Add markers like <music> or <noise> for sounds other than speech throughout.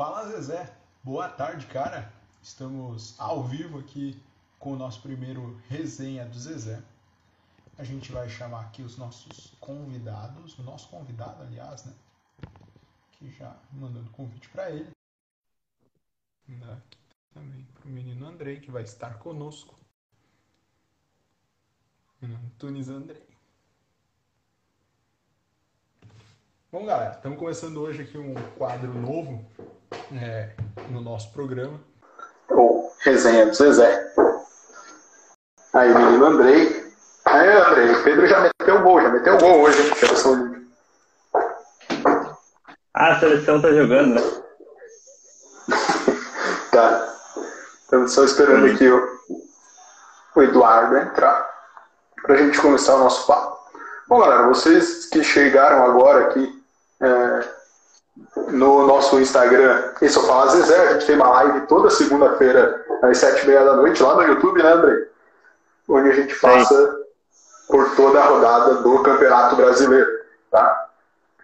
Fala Zezé, boa tarde, cara. Estamos ao vivo aqui com o nosso primeiro resenha do Zezé. A gente vai chamar aqui os nossos convidados, o nosso convidado, aliás, né? Que já mandando convite para ele. Aqui também para o menino Andrei, que vai estar conosco. Antunes Andrei. Bom, galera, estamos começando hoje aqui um quadro novo é, no nosso programa. O Resenha do Zezé. Aí, menino Andrei. Aí, Andrei, Pedro já meteu o gol, já meteu o gol hoje, hein? Seleção Ah, a seleção tá jogando, né? <laughs> tá. Estamos só esperando aqui o, o Eduardo entrar para a gente começar o nosso papo. Bom, galera, vocês que chegaram agora aqui é, no nosso Instagram, esse eu falo Zezé, a gente tem uma live toda segunda-feira às sete e meia da noite lá no YouTube, né, André? Onde a gente passa Sim. por toda a rodada do Campeonato Brasileiro, tá?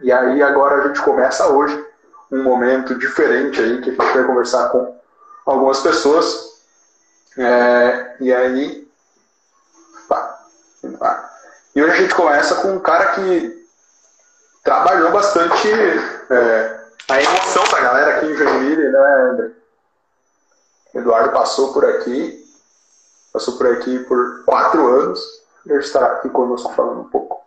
E aí agora a gente começa hoje um momento diferente aí que a gente vai conversar com algumas pessoas. É, e aí. E hoje a gente começa com um cara que trabalhou bastante é, a emoção da galera aqui em Joinville, né, André? Eduardo passou por aqui, passou por aqui por quatro anos, ele estará aqui conosco falando um pouco.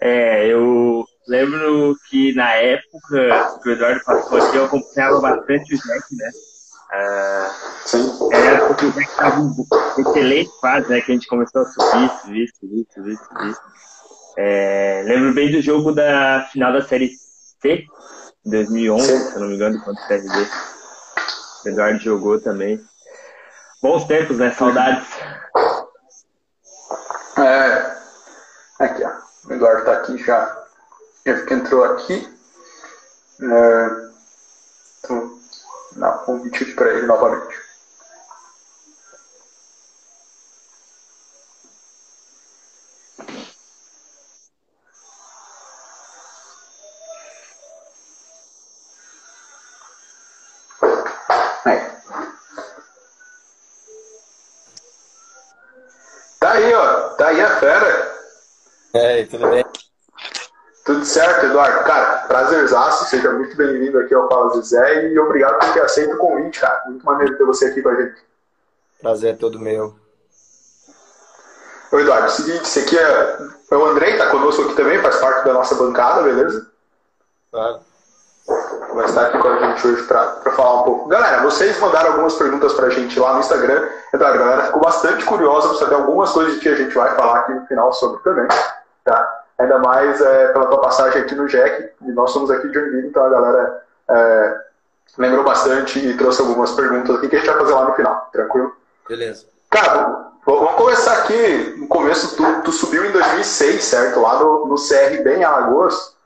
É, eu lembro que na época que o Eduardo passou aqui, eu acompanhava bastante o Jack, né? Ah, Sim. Era porque o Jack estava em excelente fase, né? Que a gente começou a subir, subir, subir, subir, subir. É, lembro bem do jogo da final da Série C, 2011, Sim. se eu não me engano, contra o CRB. O Eduardo jogou também. Bons tempos, né? Saudades. É. Aqui, ó. O Eduardo tá aqui já. Ele que entrou aqui. É... Então, dá um convite para ele novamente. Aí. Tá aí, ó. Tá aí a fera. Tudo bem? Tudo certo, Eduardo. Cara, prazerzaço. Seja muito bem-vindo aqui ao Fala Zé e obrigado por ter aceito o convite, cara. Muito maneiro ter você aqui com a gente. Prazer é todo meu. Ô, Eduardo, é o seguinte, esse aqui é, é o Andrei, tá conosco aqui também, faz parte da nossa bancada, beleza? Claro. Vai estar aqui com a gente hoje para falar um pouco. Galera, vocês mandaram algumas perguntas pra gente lá no Instagram. Eduardo, a galera ficou bastante curiosa para saber algumas coisas que a gente vai falar aqui no final sobre também. Tá? Ainda mais é, pela tua passagem aqui no Jack, e nós somos aqui de Joinville, então a galera é, lembrou bastante e trouxe algumas perguntas aqui que a gente vai fazer lá no final, tranquilo? Beleza. Cara, vamos começar aqui no começo. Tu, tu subiu em 2006, certo? Lá no, no CRB em Alagoas.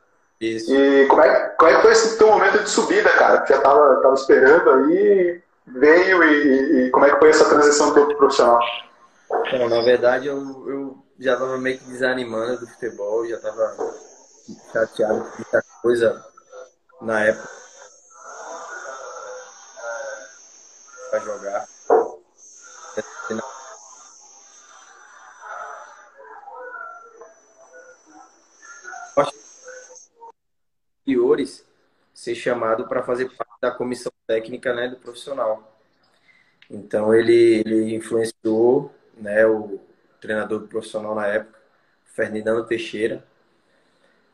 Isso. E como é, como é que foi esse teu momento de subida, cara? Tu já tava, tava esperando aí, veio e, e, como é que foi essa transição teu pro profissional? Bom, na verdade, eu, eu já estava meio que desanimando do futebol, já estava chateado com muita coisa na época para jogar. Piores ser chamado para fazer parte da comissão técnica né, do profissional. Então ele, ele influenciou né, o, treinador profissional na época, Fernando Teixeira,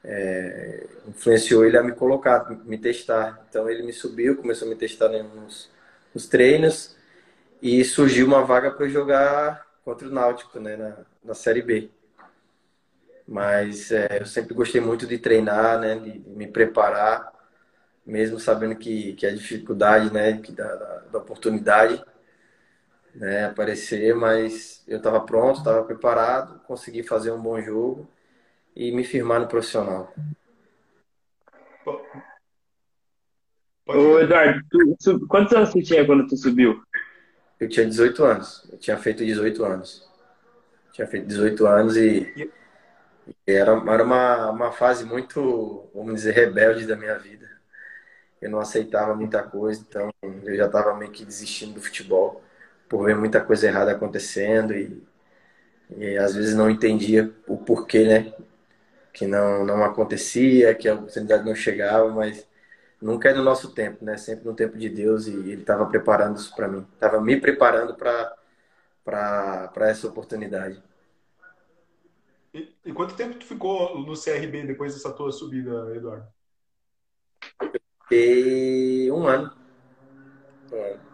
é, influenciou ele a me colocar, me testar. Então ele me subiu, começou a me testar nos, nos treinos e surgiu uma vaga para jogar contra o Náutico, né, na, na Série B. Mas é, eu sempre gostei muito de treinar, né, de, de me preparar, mesmo sabendo que, que a dificuldade, né, que da, da, da oportunidade né, aparecer, mas eu estava pronto, estava preparado, consegui fazer um bom jogo e me firmar no profissional. Ô, Eduardo, tu, quantos anos você tinha quando tu subiu? Eu tinha 18 anos. Eu tinha feito 18 anos. Tinha feito 18 anos e Era, era uma, uma fase muito, vamos dizer, rebelde da minha vida. Eu não aceitava muita coisa, então eu já estava meio que desistindo do futebol por ver muita coisa errada acontecendo e, e às vezes não entendia o porquê, né? Que não, não acontecia, que a oportunidade não chegava, mas nunca é no nosso tempo, né? Sempre no tempo de Deus e Ele estava preparando isso para mim, estava me preparando para essa oportunidade. E, e, quanto tempo tu ficou no CRB depois dessa tua subida, Eduardo? Fiquei um ano.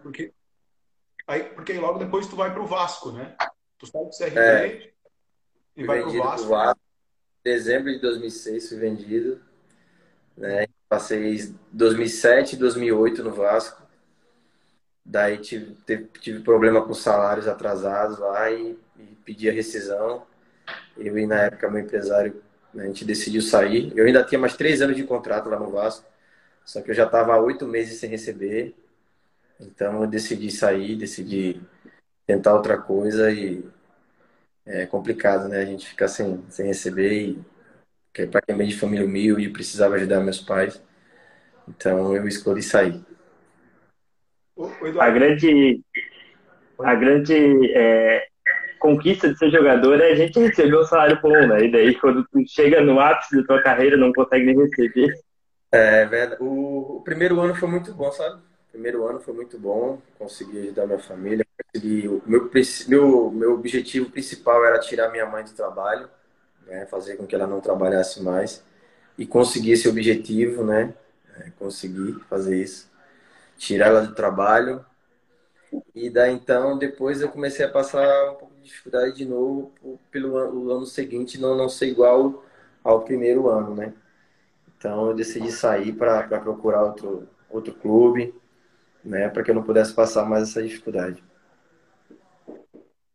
Porque aí, porque aí logo depois tu vai para o Vasco, né? Tu sai do CRB é, e vai para o Vasco. Vasco. Dezembro de 2006 fui vendido, né? Passei 2007 e 2008 no Vasco. Daí tive, tive problema com salários atrasados lá e, e pedi a rescisão. Eu e na época meu empresário, a gente decidiu sair. Eu ainda tinha mais três anos de contrato lá no Vasco, só que eu já estava há oito meses sem receber. Então eu decidi sair, decidi tentar outra coisa e é complicado, né? A gente ficar sem, sem receber e que para quem vem de família humilde, precisava ajudar meus pais. Então eu escolhi sair. A grande, a grande é, conquista de ser jogador é a gente receber um salário bom, né? E daí quando tu chega no ápice da tua carreira não consegue nem receber. É verdade. O, o primeiro ano foi muito bom, sabe? Primeiro ano foi muito bom, consegui ajudar minha família, consegui, meu, meu, meu objetivo principal era tirar minha mãe do trabalho né, fazer com que ela não trabalhasse mais e conseguir esse objetivo, né, é, conseguir fazer isso, tirar ela do trabalho e daí então depois eu comecei a passar um pouco de dificuldade de novo pelo ano, ano seguinte não não ser igual ao primeiro ano, né? Então eu decidi sair para procurar outro outro clube, né, para que eu não pudesse passar mais essa dificuldade.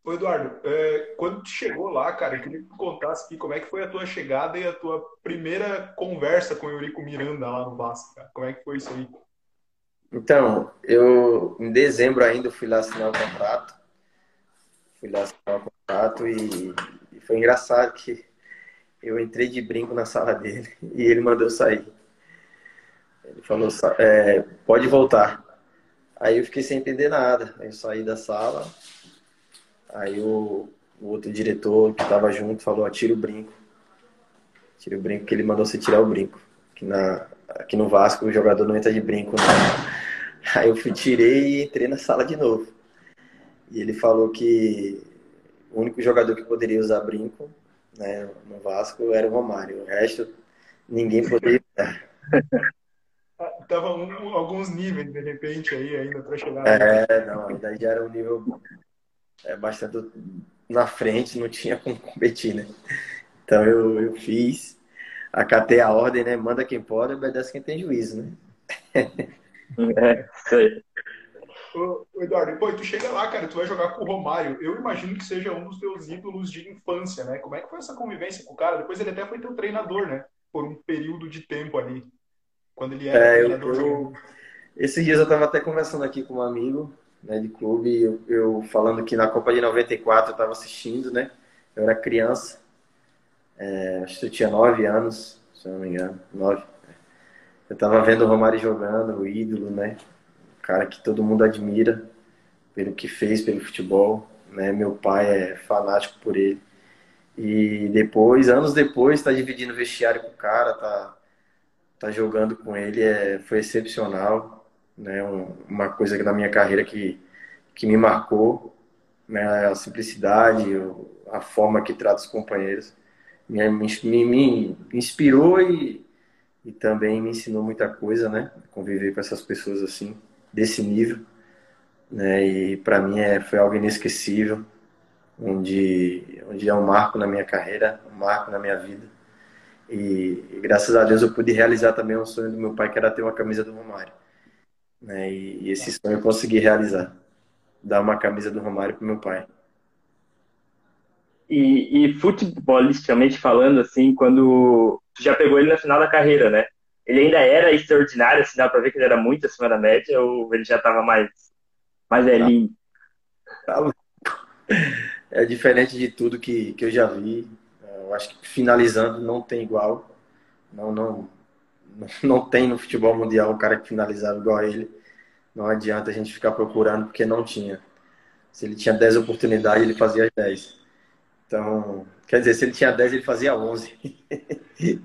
Ô Eduardo, é, quando tu chegou lá, cara, eu queria que tu contasse aqui como é que foi a tua chegada e a tua primeira conversa com o Eurico Miranda lá no Vasco, cara. Como é que foi isso aí? Então, eu em dezembro ainda fui lá assinar o contrato. Fui lá assinar o contrato e, e foi engraçado que eu entrei de brinco na sala dele <laughs> e ele mandou sair. Ele falou, é, pode voltar. Aí eu fiquei sem entender nada. Aí eu saí da sala, Aí o, o outro diretor que estava junto falou: tira o brinco. Tira o brinco, que ele mandou você tirar o brinco. Aqui, na, aqui no Vasco o jogador não entra de brinco. Não. <laughs> Aí eu fui, tirei e entrei na sala de novo. E ele falou que o único jogador que poderia usar brinco né, no Vasco era o Romário. O resto, ninguém poderia usar. <laughs> Tava um, alguns níveis, de repente, aí ainda para chegar. É, não, ainda já era um nível é, bastante na frente, não tinha como competir, né? Então eu, eu fiz, acatei a ordem, né? Manda quem pode, obedece quem tem juízo, né? é, isso aí. Ô, Eduardo, depois tu chega lá, cara, tu vai jogar com o Romário. Eu imagino que seja um dos teus ídolos de infância, né? Como é que foi essa convivência com o cara? Depois ele até foi teu treinador, né? Por um período de tempo ali. Quando ele era é, eu, eu... Esses dias eu tava até conversando aqui com um amigo né, de clube. Eu, eu, falando que na Copa de 94 eu estava assistindo, né? Eu era criança, é, acho que eu tinha 9 anos, se eu não me engano, 9. Eu estava vendo o Romário jogando, o ídolo, né? O cara que todo mundo admira pelo que fez pelo futebol, né? Meu pai é fanático por ele. E depois, anos depois, está dividindo vestiário com o cara, tá, tá jogando com ele, é, foi excepcional né? uma coisa que na minha carreira que, que me marcou, né? A simplicidade, a forma que trata os companheiros, me, me, me inspirou e, e também me ensinou muita coisa, né? Conviver com essas pessoas assim, desse nível, né? E para mim é, foi algo inesquecível, onde, onde é um marco na minha carreira, um marco na minha vida. E, e, graças a Deus eu pude realizar também um sonho do meu pai, que era ter uma camisa do Romário. Né? E, e esse sonho eu consegui realizar. Dar uma camisa do Romário pro meu pai. E, e futebolisticamente falando, assim, quando tu já pegou ele na final da carreira, né? Ele ainda era extraordinário, assim, dá pra ver que ele era muito acima da média, ou ele já tava mais, mais velhinho? Tá, tá é diferente de tudo que, que eu já vi. Eu acho que finalizando não tem igual. Não, não, <laughs> não tem no futebol mundial um cara que finalizava igual a ele. Não adianta a gente ficar procurando porque não tinha. Se ele tinha 10 oportunidades, ele fazia as 10. Então, quer dizer, se ele tinha 10, ele fazia 11. <laughs>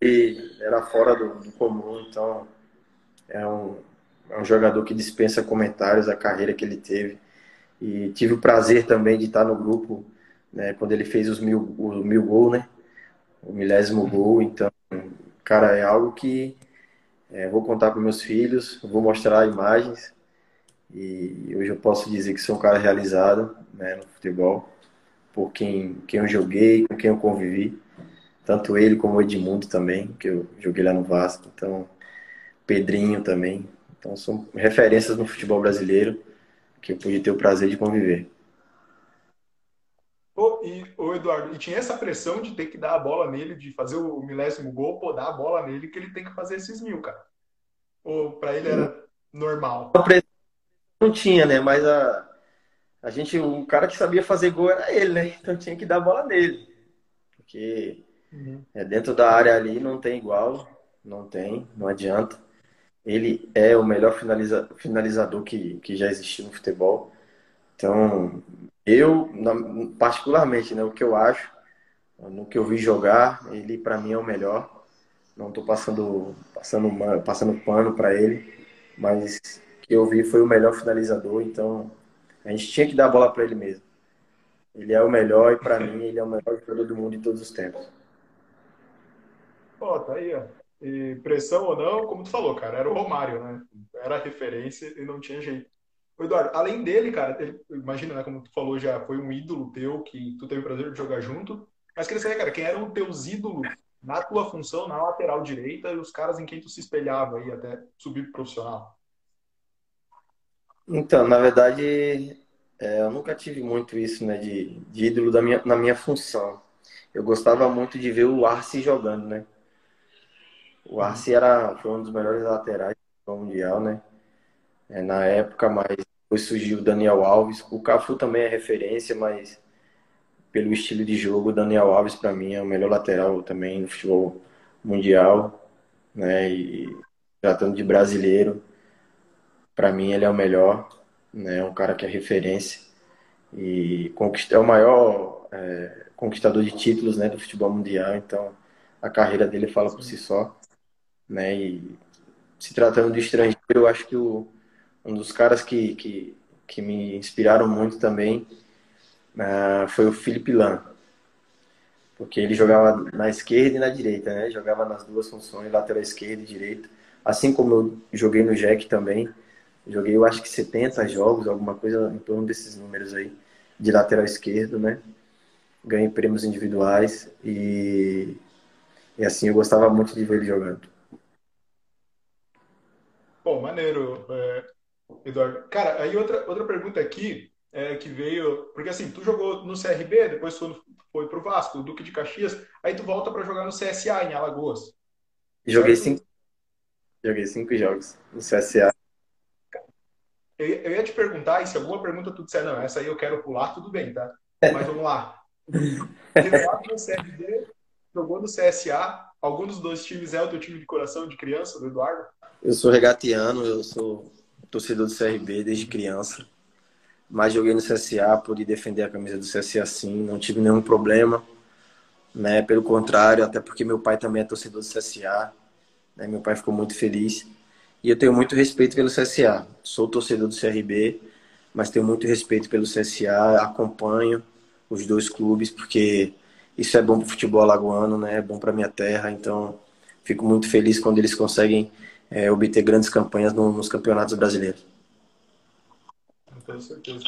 e era fora do, do, comum. Então, é um, é um jogador que dispensa comentários a carreira que ele teve. E tive o prazer também de estar no grupo né, quando ele fez os mil, o mil gol, né? O milésimo gol. Então, cara, é algo que é, vou contar para meus filhos, vou mostrar imagens. E hoje eu posso dizer que sou um cara realizado né, no futebol, por quem, quem eu joguei, com quem eu convivi. Tanto ele como o Edmundo também, que eu joguei lá no Vasco. Então, Pedrinho também. Então, são referências no futebol brasileiro que eu pude ter o prazer de conviver. Oh, e, oh, Eduardo, e tinha essa pressão de ter que dar a bola nele, de fazer o milésimo gol, pô, dar a bola nele, que ele tem que fazer esses mil, cara. Ou para ele era normal? Não tinha, né? Mas a, a gente, o cara que sabia fazer gol era ele, né? Então tinha que dar a bola nele. Porque uhum. é, dentro da área ali não tem igual, não tem, não adianta. Ele é o melhor finaliza, finalizador que, que já existiu no futebol. Então, eu, particularmente, né, o que eu acho, no que eu vi jogar, ele para mim é o melhor. Não estou passando passando passando pano para ele, mas que eu vi foi o melhor finalizador, então a gente tinha que dar a bola para ele mesmo. Ele é o melhor e para mim ele é o melhor jogador do mundo em todos os tempos. Pô, tá aí, ó. E pressão ou não, como tu falou, cara, era o Romário, né? Era a referência e não tinha jeito. Eduardo, além dele, cara, imagina, né, como tu falou, já foi um ídolo teu que tu teve o prazer de jogar junto. Mas queria saber, cara, quem eram teus ídolos na tua função na lateral direita e os caras em quem tu se espelhava aí até subir pro profissional? Então, na verdade, é, eu nunca tive muito isso, né, de, de ídolo da minha, na minha função. Eu gostava muito de ver o Arce jogando, né? O Arce era, foi um dos melhores laterais do Mundial, né? é, na época, mas depois surgiu o Daniel Alves. O Cafu também é referência, mas pelo estilo de jogo, o Daniel Alves para mim é o melhor lateral também no futebol mundial, né? E tratando de brasileiro, para mim ele é o melhor, né? Um cara que é referência e é o maior é, conquistador de títulos, né, do futebol mundial. Então a carreira dele fala por si só, né? E se tratando de estrangeiro, eu acho que o um dos caras que, que, que me inspiraram muito também uh, foi o Felipe Lan. Porque ele jogava na esquerda e na direita, né? Jogava nas duas funções, lateral esquerda e direita. Assim como eu joguei no Jack também. Joguei, eu acho que 70 jogos, alguma coisa em torno desses números aí, de lateral esquerdo, né? Ganhei prêmios individuais e, e assim eu gostava muito de ver ele jogando. Bom, maneiro. É, Eduardo. Cara, aí outra, outra pergunta aqui é, que veio. Porque assim, tu jogou no CRB, depois foi, foi pro Vasco, Duque de Caxias, aí tu volta para jogar no CSA em Alagoas. Joguei cinco, joguei cinco jogos no CSA. Eu, eu ia te perguntar, e se alguma pergunta tu disser, não, essa aí eu quero pular, tudo bem, tá? Mas vamos lá. <laughs> Renato no CRB, jogou no CSA. Algum dos dois times é o teu time de coração de criança, do Eduardo? Eu sou regatiano, eu sou torcedor do CRB desde criança. Mas joguei no CSA, pude defender a camisa do CSA sim, não tive nenhum problema. Né? Pelo contrário, até porque meu pai também é torcedor do CSA. Né? Meu pai ficou muito feliz. E eu tenho muito respeito pelo CSA. Sou torcedor do CRB, mas tenho muito respeito pelo CSA. Acompanho os dois clubes, porque isso é bom para o futebol alagoano, né? é bom para minha terra. Então, fico muito feliz quando eles conseguem é, obter grandes campanhas no, nos campeonatos brasileiros. Com certeza.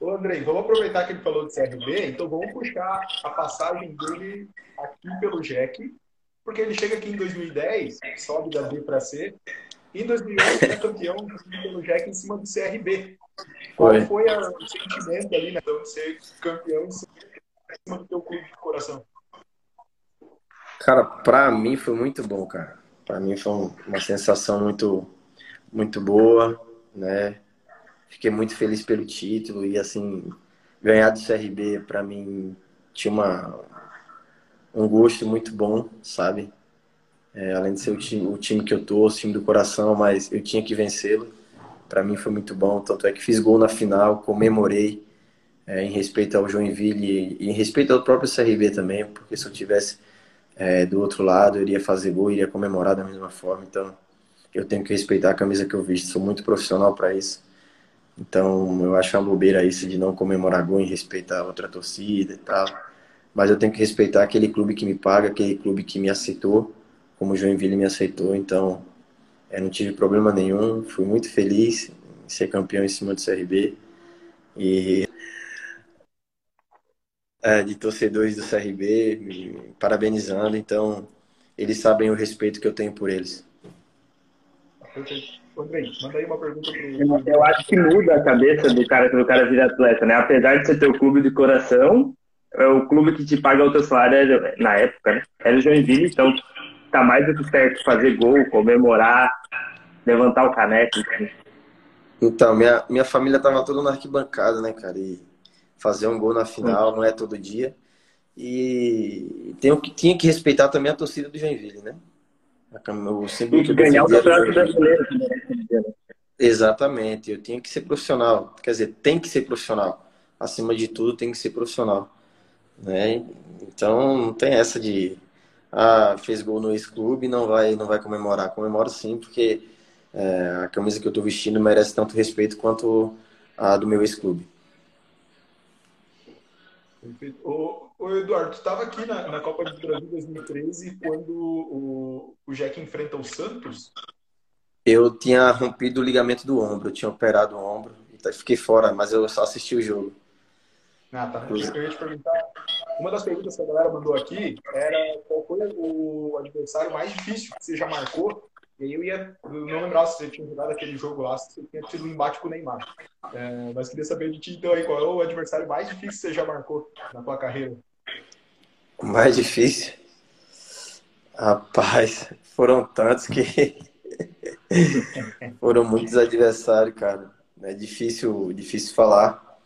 Ô Andrei, vamos aproveitar que ele falou de CRB, então vamos puxar a passagem dele aqui pelo Jack, porque ele chega aqui em 2010, sobe da B para C, e em 2011 é campeão pelo Jack em cima do CRB. Qual foi, foi a, o sentimento ali, né, de ser campeão em cima do teu clube de coração? Cara, pra mim foi muito bom, cara. Para mim foi uma sensação muito, muito boa, né? Fiquei muito feliz pelo título e assim ganhar do CRB para mim tinha uma um gosto muito bom, sabe? É, além de ser o time, o time que eu tô, o time do coração, mas eu tinha que vencê-lo. Para mim foi muito bom, tanto é que fiz gol na final, comemorei é, em respeito ao Joinville e, em respeito ao próprio CRB também, porque se eu tivesse é, do outro lado, iria fazer gol, iria comemorar da mesma forma. Então, eu tenho que respeitar a camisa que eu visto, sou muito profissional para isso. Então, eu acho uma bobeira isso de não comemorar gol e respeitar outra torcida e tal. Mas eu tenho que respeitar aquele clube que me paga, aquele clube que me aceitou, como o Joinville me aceitou. Então, eu não tive problema nenhum, fui muito feliz em ser campeão em cima do CRB. E é, de torcedores do CRB me parabenizando, então eles sabem o respeito que eu tenho por eles. Andrei, manda aí uma pergunta pro... Eu acho que muda a cabeça do cara do cara virar atleta, né? Apesar de ser teu clube de coração, é o clube que te paga o teu salário na época, né? Era o Joinville, então tá mais do que certo fazer gol, comemorar, levantar o caneco. Então, minha, minha família tava toda na arquibancada, né, cara? E fazer um gol na final não é todo dia. E tenho que, tinha que respeitar também a torcida do Joinville, né? O símbolo que ganhar o campeonato brasileiro. Exatamente, eu tinha que ser profissional. Quer dizer, tem que ser profissional. Acima de tudo, tem que ser profissional. Né? Então, não tem essa de ah, fez gol no ex-clube não vai não vai comemorar. Comemoro sim, porque é, a camisa que eu estou vestindo merece tanto respeito quanto a do meu ex-clube. Ô, ô Eduardo, tu estava aqui na, na, Copa do Brasil 2013 quando o, o Jack enfrenta o Santos? Eu tinha rompido o ligamento do ombro, eu tinha operado o ombro, então fiquei fora, mas eu só assisti o jogo. Ah, tá. Eu ia te perguntar. Uma das perguntas que a galera mandou aqui era qual foi o adversário mais difícil que você já marcou e aí eu ia, eu não lembrava se você tinha jogado aquele jogo lá, se você tinha tido um embate com o Neymar. É, mas queria saber de ti, então, aí, qual é o adversário mais difícil que você já marcou na tua carreira? O mais difícil? Rapaz, foram tantos que <laughs> foram muitos adversários, cara. É difícil, difícil falar,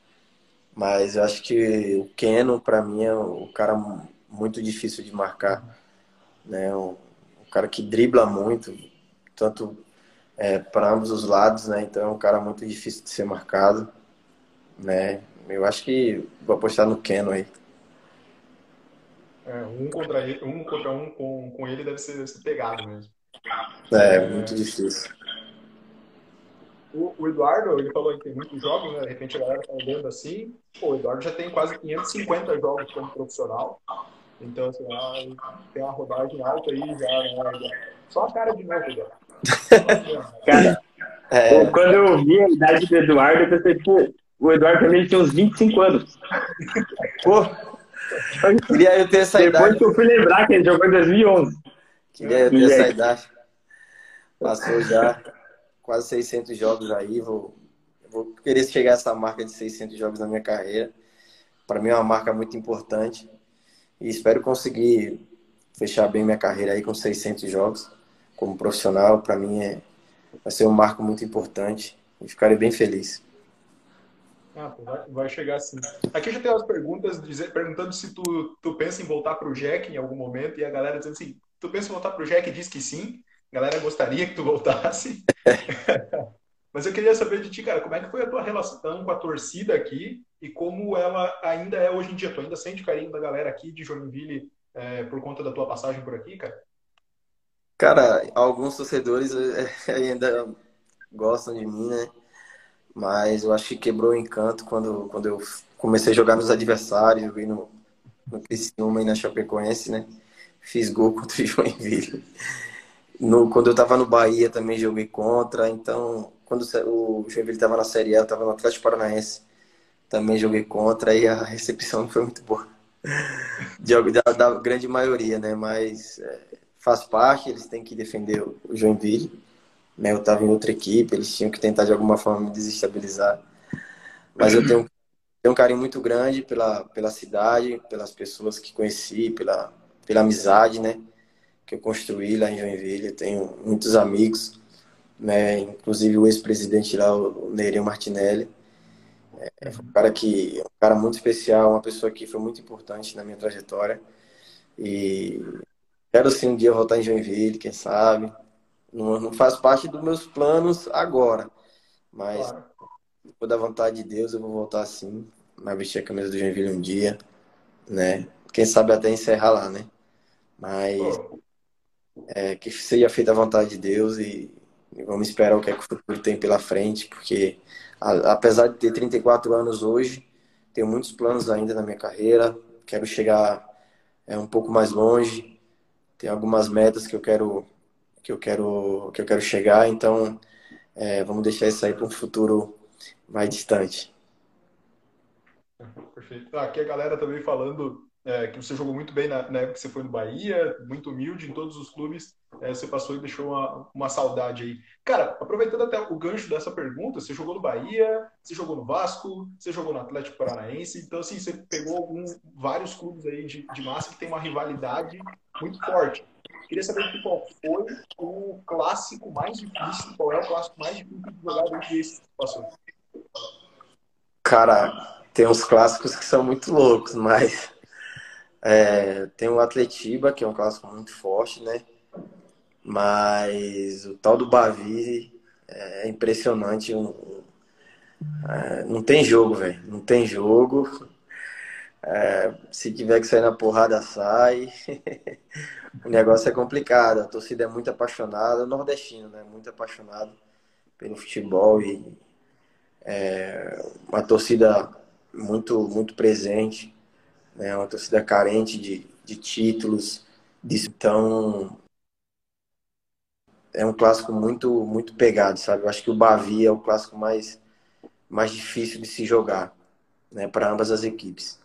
mas eu acho que o Keno, para mim, é um cara muito difícil de marcar. Né? Um, um cara que dribla muito, tanto é, para ambos os lados, né? Então é um cara muito difícil de ser marcado, né? Eu acho que vou apostar no Keno aí. É, um contra ele, um contra um com, com ele deve ser, deve ser pegado mesmo. É, é, muito difícil. O, o, Eduardo, ele falou que tem muitos jogos, né? De repente a galera tá olhando assim. Pô, o Eduardo já tem quase 550 jogos como profissional. Então, assim, tem uma rodagem alta aí já, né? Só a cara de novo, Eduardo. <laughs> Cara, é... quando eu vi a idade do Eduardo, eu pensei, pô, o Eduardo também tinha uns 25 anos. <laughs> Pô, queria eu ter essa Depois idade. que eu fui lembrar que ele jogou em 2011. Queria eu ter essa é. idade. Passou já quase 600 jogos aí. Vou, vou querer chegar a essa marca de 600 jogos na minha carreira. Para mim é uma marca muito importante. E espero conseguir fechar bem minha carreira aí com 600 jogos como profissional, para mim é, vai ser um marco muito importante e ficarei bem feliz. Ah, vai, chegar assim. Aqui já tem umas perguntas dizer, perguntando se tu, tu pensa em voltar para o Jack em algum momento e a galera dizendo assim, tu pensa em voltar para o Jack? Diz que sim. A galera gostaria que tu voltasse. <laughs> Mas eu queria saber de ti, cara, como é que foi a tua relação com a torcida aqui e como ela ainda é hoje em dia? Tu ainda sente carinho da galera aqui de Joinville é, por conta da tua passagem por aqui, cara? Cara, alguns torcedores eh, <laughs> ainda gostam de mim, né? Mas eu acho que quebrou o encanto quando, quando eu comecei a jogar nos adversários, joguei no, no Criciúma e na Chapecoense, né? Fiz gol <laughs> contra o Joinville. No, quando eu tava no Bahia também joguei contra, então quando o Joinville tava na Série A, eu tava no Atlético Paranaense, também joguei contra e a recepção não <laughs> foi muito boa. De, da, da grande maioria, né? Mas é, faz parte, eles têm que defender o Joinville. Né? Eu estava em outra equipe, eles tinham que tentar de alguma forma me desestabilizar. Mas eu tenho, tenho um carinho muito grande pela, pela cidade, pelas pessoas que conheci, pela, pela amizade né? que eu construí lá em Joinville. Eu tenho muitos amigos, né? inclusive o ex-presidente lá, o Nereu Martinelli. É um cara que um cara muito especial, uma pessoa que foi muito importante na minha trajetória. E quero sim um dia voltar em Joinville, quem sabe. Não, não faz parte dos meus planos agora. Mas claro. por da vontade de Deus, eu vou voltar sim. Vai vestir a camisa do Joinville um dia, né? Quem sabe até encerrar lá, né? Mas é, que seja feita a vontade de Deus e, e, vamos esperar o que, é que o futuro tem pela frente, porque a, apesar de ter 34 anos hoje, tenho muitos planos ainda na minha carreira, quero chegar é, um pouco mais longe, tem algumas metas que eu quero que eu quero que eu quero chegar, então é, vamos deixar isso aí para um futuro mais distante. Perfeito. Ah, aqui a galera também falando é, que você jogou muito bem na, na, época que você foi no Bahia, muito humilde em todos os clubes, é, você passou e deixou uma, uma saudade aí. Cara, aproveitando até o gancho dessa pergunta, você jogou no Bahia, você jogou no Vasco, você jogou no Atlético Paranaense, então assim, você pegou algum, vários clubes aí de, de massa que tem uma rivalidade muito forte. Queria saber qual foi o clássico mais difícil, qual é o clássico mais difícil de jogar dentro desse que passou. Cara, tem uns clássicos que são muito loucos, mas é, tem o Atletiba, que é um clássico muito forte, né? Mas o tal do Bavi é impressionante. Um, é, não tem jogo, velho. Não tem jogo. É, se tiver que sair na porrada, sai. <laughs> o negócio é complicado. A torcida é muito apaixonada. O nordestino, né? Muito apaixonado pelo futebol e é, uma torcida muito, muito presente né? Uma torcida carente de, de títulos. Então, é um clássico muito, muito pegado, sabe? Eu acho que o Bavi é o clássico mais, mais difícil de se jogar, né? Para ambas as equipes.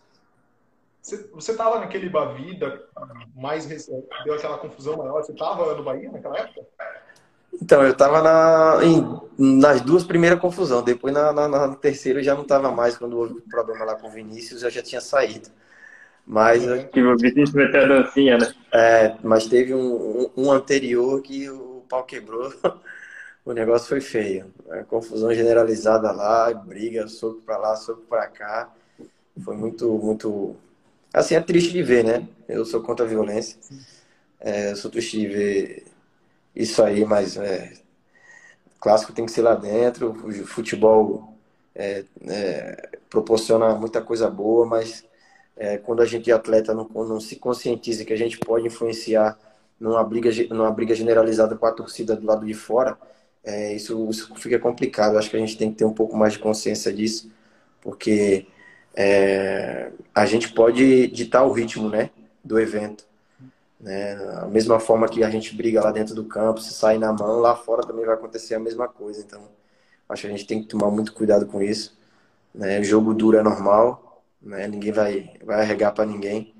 Você estava naquele Bavi da, mais deu aquela confusão maior? Você estava no Bahia naquela época? Então, eu estava na, nas duas primeiras confusões. Depois, na, na, na terceira, eu já não estava mais. Quando houve problema lá com o Vinícius, eu já tinha saído. Mas. Que o meteu a dancinha, né? É, mas teve um, um, anterior que o pau quebrou. <laughs> o negócio foi feio. A confusão generalizada lá, briga, soco pra lá, soco pra cá. Foi muito, muito. Assim, é triste de ver, né? Eu sou contra a violência. É, eu sou triste de ver isso aí, mas é, clássico tem que ser lá dentro. O futebol é, é, proporciona muita coisa boa, mas é, quando a gente atleta não, não se conscientiza que a gente pode influenciar numa briga, numa briga generalizada com a torcida do lado de fora, é, isso, isso, fica complicado. acho que a gente tem que ter um pouco mais de consciência disso, porque é, a gente pode ditar o ritmo né, do evento. Né? A mesma forma que a gente briga lá dentro do campo, se sai na mão, lá fora também vai acontecer a mesma coisa. Então, acho que a gente tem que tomar muito cuidado com isso. Né? O jogo duro é normal, né? Ninguém vai, vai arregar para ninguém,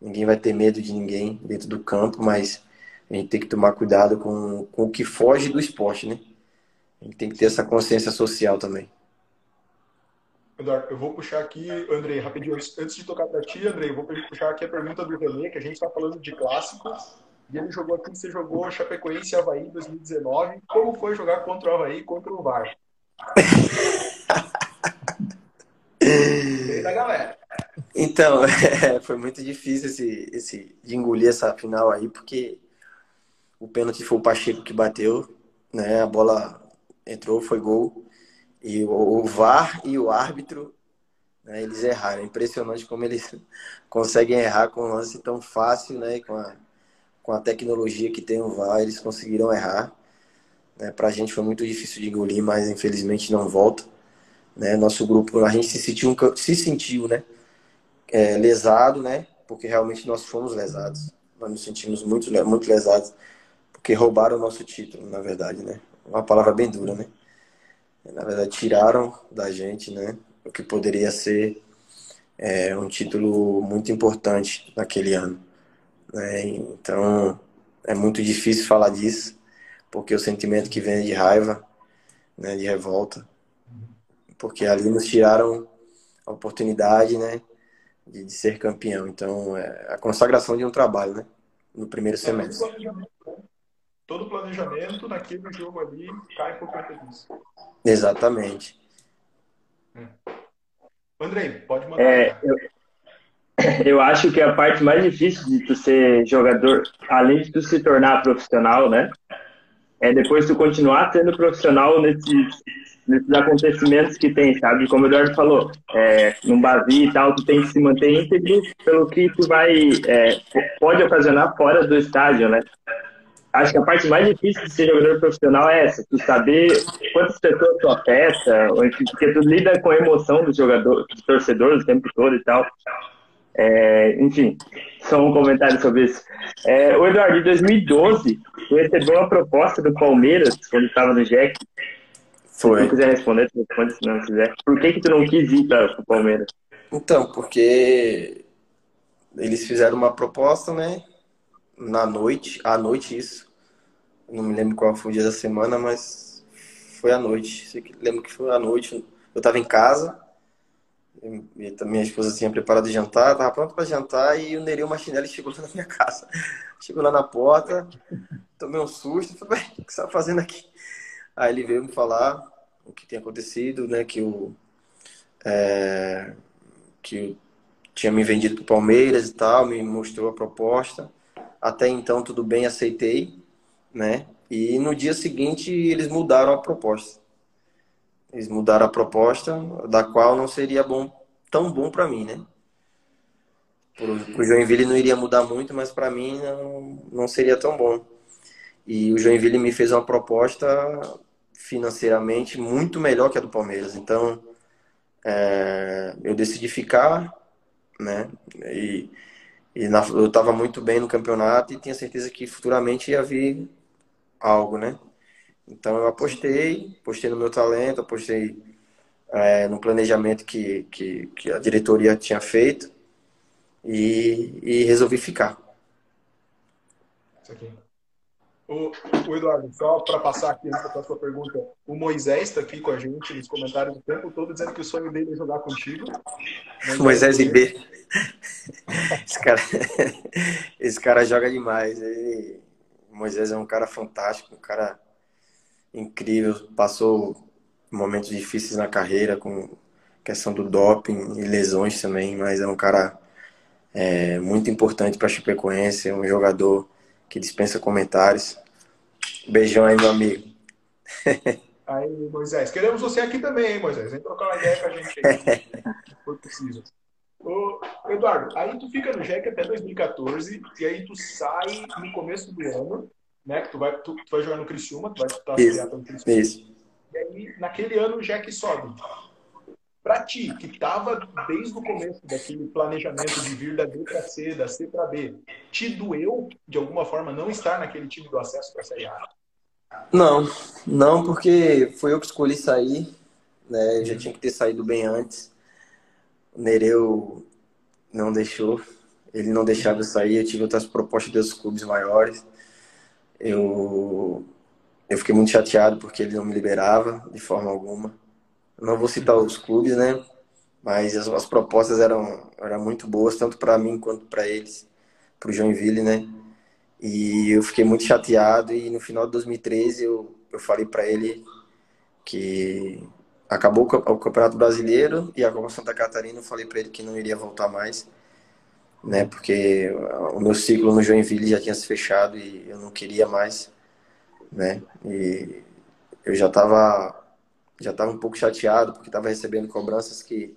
ninguém vai ter medo de ninguém dentro do campo, mas a gente tem que tomar cuidado com, com o que foge do esporte, né? A gente tem que ter essa consciência social também. Eduardo, eu vou puxar aqui, Andrei, rapidinho, antes de tocar para ti, Andrei, eu vou puxar aqui a pergunta do René, que a gente está falando de clássicos, e ele jogou aqui, você jogou Chapecoense e Havaí em 2019. Como foi jogar contra o Havaí e contra o VAR? <laughs> Então, <laughs> é, foi muito difícil esse, esse, de engolir essa final aí, porque o pênalti foi o Pacheco que bateu, né? A bola entrou, foi gol. E o, o VAR e o árbitro, né, eles erraram. É impressionante como eles <laughs> conseguem errar com um lance tão fácil, né? Com a, com a tecnologia que tem o VAR, eles conseguiram errar. Né, pra gente foi muito difícil de engolir, mas infelizmente não volta. Né? Nosso grupo, a gente se sentiu, se sentiu né? É, lesado, né? Porque realmente nós fomos lesados. Nós nos sentimos muito, muito lesados, porque roubaram o nosso título, na verdade, né? Uma palavra bem dura, né? Na verdade, tiraram da gente, né? O que poderia ser é, um título muito importante naquele ano. Né? Então, é muito difícil falar disso, porque o sentimento que vem de raiva, né, de revolta, porque ali nos tiraram a oportunidade, né, de, de ser campeão. Então, é a consagração de um trabalho, né, no primeiro é, semestre. Todo planejamento naquele jogo ali cai por conta disso. Exatamente. É. Andrei, pode mandar. É, eu, <laughs> eu acho que a parte mais difícil de tu ser jogador, além de tu se tornar profissional, né? É depois tu continuar sendo profissional nesses, nesses acontecimentos que tem, sabe? Como o Eduardo falou, é, no Bavi e tal, tu tem que se manter íntegro pelo que tu vai, é, pode ocasionar fora do estádio, né? Acho que a parte mais difícil de ser jogador profissional é essa, tu saber quantas pessoas tu afeta, porque tu lida com a emoção do jogador, do torcedor o tempo todo e tal. É, enfim, só um comentário sobre isso. É, o Eduardo, em 2012, tu recebeu uma proposta do Palmeiras, quando estava no Jack. Foi. Se tu quiser responder, tu responde se não quiser. Por que, que tu não quis ir para o Palmeiras? Então, porque eles fizeram uma proposta, né? Na noite, à noite isso. Não me lembro qual foi o dia da semana, mas foi à noite. Lembro que foi à noite. Eu estava em casa e minha esposa tinha preparado o jantar, tava pronto para jantar e o Nereu Machinelli chegou lá na minha <laughs> casa. Chegou lá na porta, tomei um susto, falei, o que você tá fazendo aqui? Aí ele veio me falar o que tinha acontecido, né, que o é, que tinha me vendido para o Palmeiras e tal, me mostrou a proposta. Até então tudo bem, aceitei, né? E no dia seguinte eles mudaram a proposta. Eles mudaram a proposta, da qual não seria bom tão bom para mim, né? O Joinville não iria mudar muito, mas para mim não, não seria tão bom. E o Joinville me fez uma proposta financeiramente muito melhor que a do Palmeiras. Então, é, eu decidi ficar, né? E, e na, eu estava muito bem no campeonato e tinha certeza que futuramente ia vir algo, né? Então eu apostei, apostei no meu talento, apostei é, no planejamento que, que, que, a diretoria tinha feito e, e resolvi ficar. Isso aqui. O, o Eduardo, só para passar aqui da sua pergunta, o Moisés está aqui com a gente nos comentários o tempo todo dizendo que o sonho dele é jogar contigo. <laughs> Moisés, Moisés esse cara, <laughs> esse cara joga demais. Ele, Moisés é um cara fantástico, um cara incrível, passou momentos difíceis na carreira com questão do doping e lesões também, mas é um cara é, muito importante para a Chapecoense, é um jogador que dispensa comentários. Beijão aí, meu amigo. Aí, Moisés, queremos você aqui também, hein, Moisés? Vem trocar uma ideia com a gente aí, <laughs> se for preciso. Ô, Eduardo, aí tu fica no JEC até 2014 e aí tu sai no começo do ano né? Que tu vai, tu, tu vai jogar no Criciúma, tu vai estar pelo Criciúma. Isso. E aí, naquele ano, o Jack sobe. Para ti, que estava desde o começo daquele planejamento de vir da D para C, da C para B, te doeu, de alguma forma, não estar naquele time do acesso para a Série A? Não, não, porque foi eu que escolhi sair, né? Eu já tinha que ter saído bem antes. O Nereu não deixou, ele não deixava eu sair, eu tive outras propostas dos clubes maiores eu, eu fiquei muito chateado porque ele não me liberava de forma alguma. Não vou citar os clubes, né? Mas as, as propostas eram, eram muito boas, tanto para mim quanto para eles, para o Joinville, né? E eu fiquei muito chateado e no final de 2013 eu, eu falei para ele que acabou o Campeonato Brasileiro e a Copa Santa Catarina, eu falei para ele que não iria voltar mais né? Porque o meu ciclo no Joinville já tinha se fechado e eu não queria mais, né? E eu já estava já tava um pouco chateado porque estava recebendo cobranças que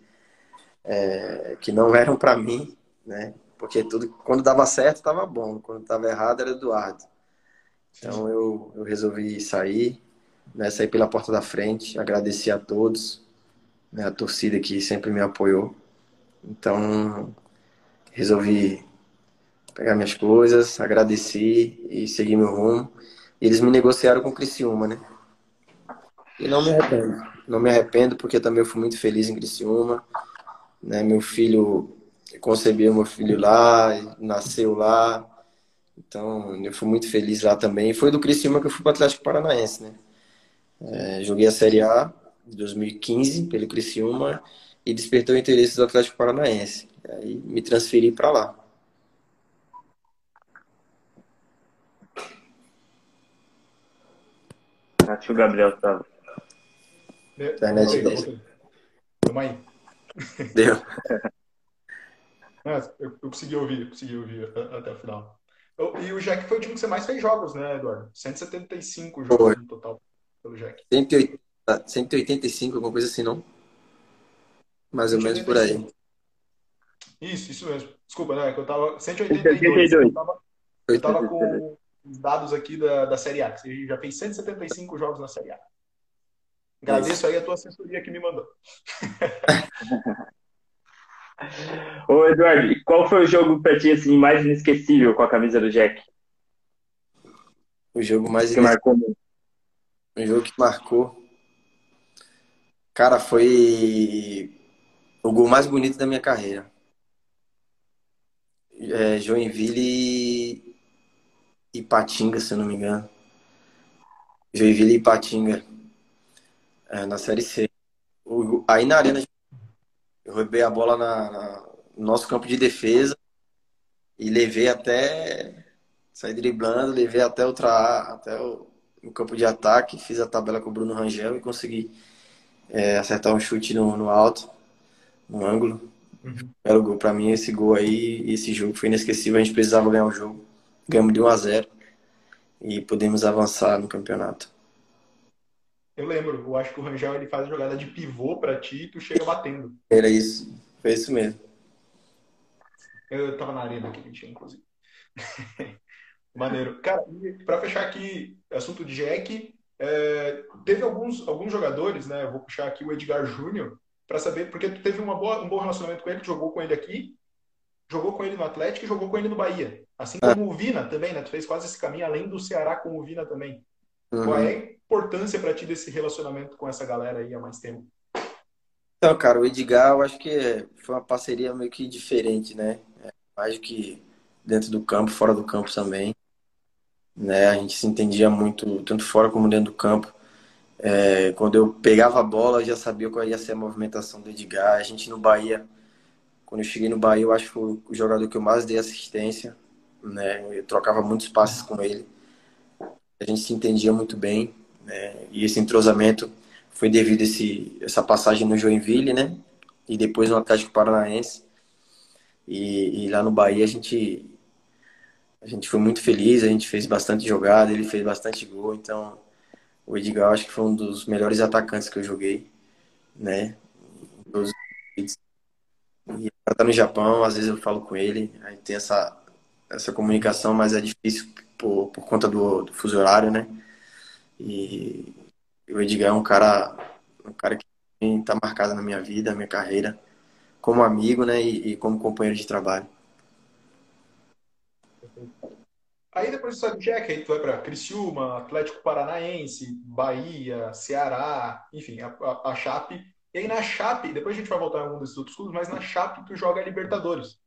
é, que não <laughs> eram para mim, né? Porque tudo quando dava certo estava bom, quando estava errado era Eduardo. Então eu, eu resolvi sair, né? Sair pela porta da frente, agradecer a todos, né? A torcida que sempre me apoiou. Então resolvi pegar minhas coisas, agradeci e seguir meu rumo. E eles me negociaram com o Criciúma, né? E não me arrependo. Não me arrependo porque também eu fui muito feliz em Criciúma. Né? Meu filho, concebeu meu filho lá, nasceu lá. Então, eu fui muito feliz lá também. Foi do Criciúma que eu fui para o Atlético Paranaense, né? É, joguei a Série A de 2015 pelo Criciúma e despertou o interesse do Atlético Paranaense. Aí me transferi para lá. Acho que o Gabriel tava. Internet dele. Tamo aí. Deu. <laughs> É, eu, eu consegui ouvir, consegui ouvir até o final. E o Jack foi o time que você mais fez jogos, né, Eduardo? 175 jogos foi. no total pelo Jack. 180, 185, alguma coisa assim, não? Mais ou menos por aí. Isso, isso mesmo. Desculpa, né? Que eu tava. 182. Eu tava, eu tava com os dados aqui da, da Série A. Você já fez 175 jogos na Série A. Agradeço aí a tua assessoria que me mandou. <laughs> Ô, Eduardo, qual foi o jogo pra ti assim, mais inesquecível com a camisa do Jack? O jogo mais que marcou O jogo que marcou. Cara, foi o gol mais bonito da minha carreira. É, Joinville e Patinga, se eu não me engano. Joinville e Patinga. É, na Série C. O, aí na Arena eu roubei a bola na, na, no nosso campo de defesa e levei até. Saí driblando, levei até, outra, até o, o campo de ataque, fiz a tabela com o Bruno Rangel e consegui é, acertar um chute no, no alto, no ângulo. Uhum. Belo gol. Pra mim, esse gol aí, esse jogo foi inesquecível. A gente precisava ganhar o jogo. Ganhamos de 1 a 0 e podemos avançar no campeonato. Eu lembro, eu acho que o Rangel ele faz a jogada de pivô para ti e tu chega batendo. Era isso, foi isso mesmo. Eu tava na arena aquele dia, inclusive. <laughs> Maneiro. Cara, para fechar aqui, assunto de Jack, é, teve alguns, alguns jogadores, né? Eu vou puxar aqui o Edgar Júnior, para saber, porque tu teve uma boa, um bom relacionamento com ele, tu jogou com ele aqui, jogou com ele no Atlético e jogou com ele no Bahia. Assim como é. o Vina também, né? Tu fez quase esse caminho, além do Ceará com o Vina também. Uhum. Qual é a importância para ti desse relacionamento com essa galera aí há mais tempo? Então, cara, o Edgar, eu acho que foi uma parceria meio que diferente, né? É, mais que dentro do campo, fora do campo também. Né? A gente se entendia muito, tanto fora como dentro do campo. É, quando eu pegava a bola, eu já sabia qual ia ser a movimentação do Edgar. A gente no Bahia, quando eu cheguei no Bahia, eu acho que foi o jogador que eu mais dei assistência. Né? Eu trocava muitos passes com ele a gente se entendia muito bem, né? E esse entrosamento foi devido a esse, essa passagem no Joinville, né? E depois no Atlético Paranaense. E, e, lá no Bahia a gente a gente foi muito feliz, a gente fez bastante jogada, ele fez bastante gol, então o Edgar acho que foi um dos melhores atacantes que eu joguei, né? E tá no Japão, às vezes eu falo com ele, aí tem essa essa comunicação, mas é difícil por, por conta do, do fuso horário, né? E o Edgar é um cara, um cara que está marcado na minha vida, na minha carreira, como amigo, né? E, e como companheiro de trabalho. Aí depois você sabe Jack, aí tu vai para Criciúma, Atlético Paranaense, Bahia, Ceará, enfim, a, a, a, Chape. E aí na Chape, depois a gente vai voltar em algum desses outros clubes, mas na Chape tu joga Libertadores.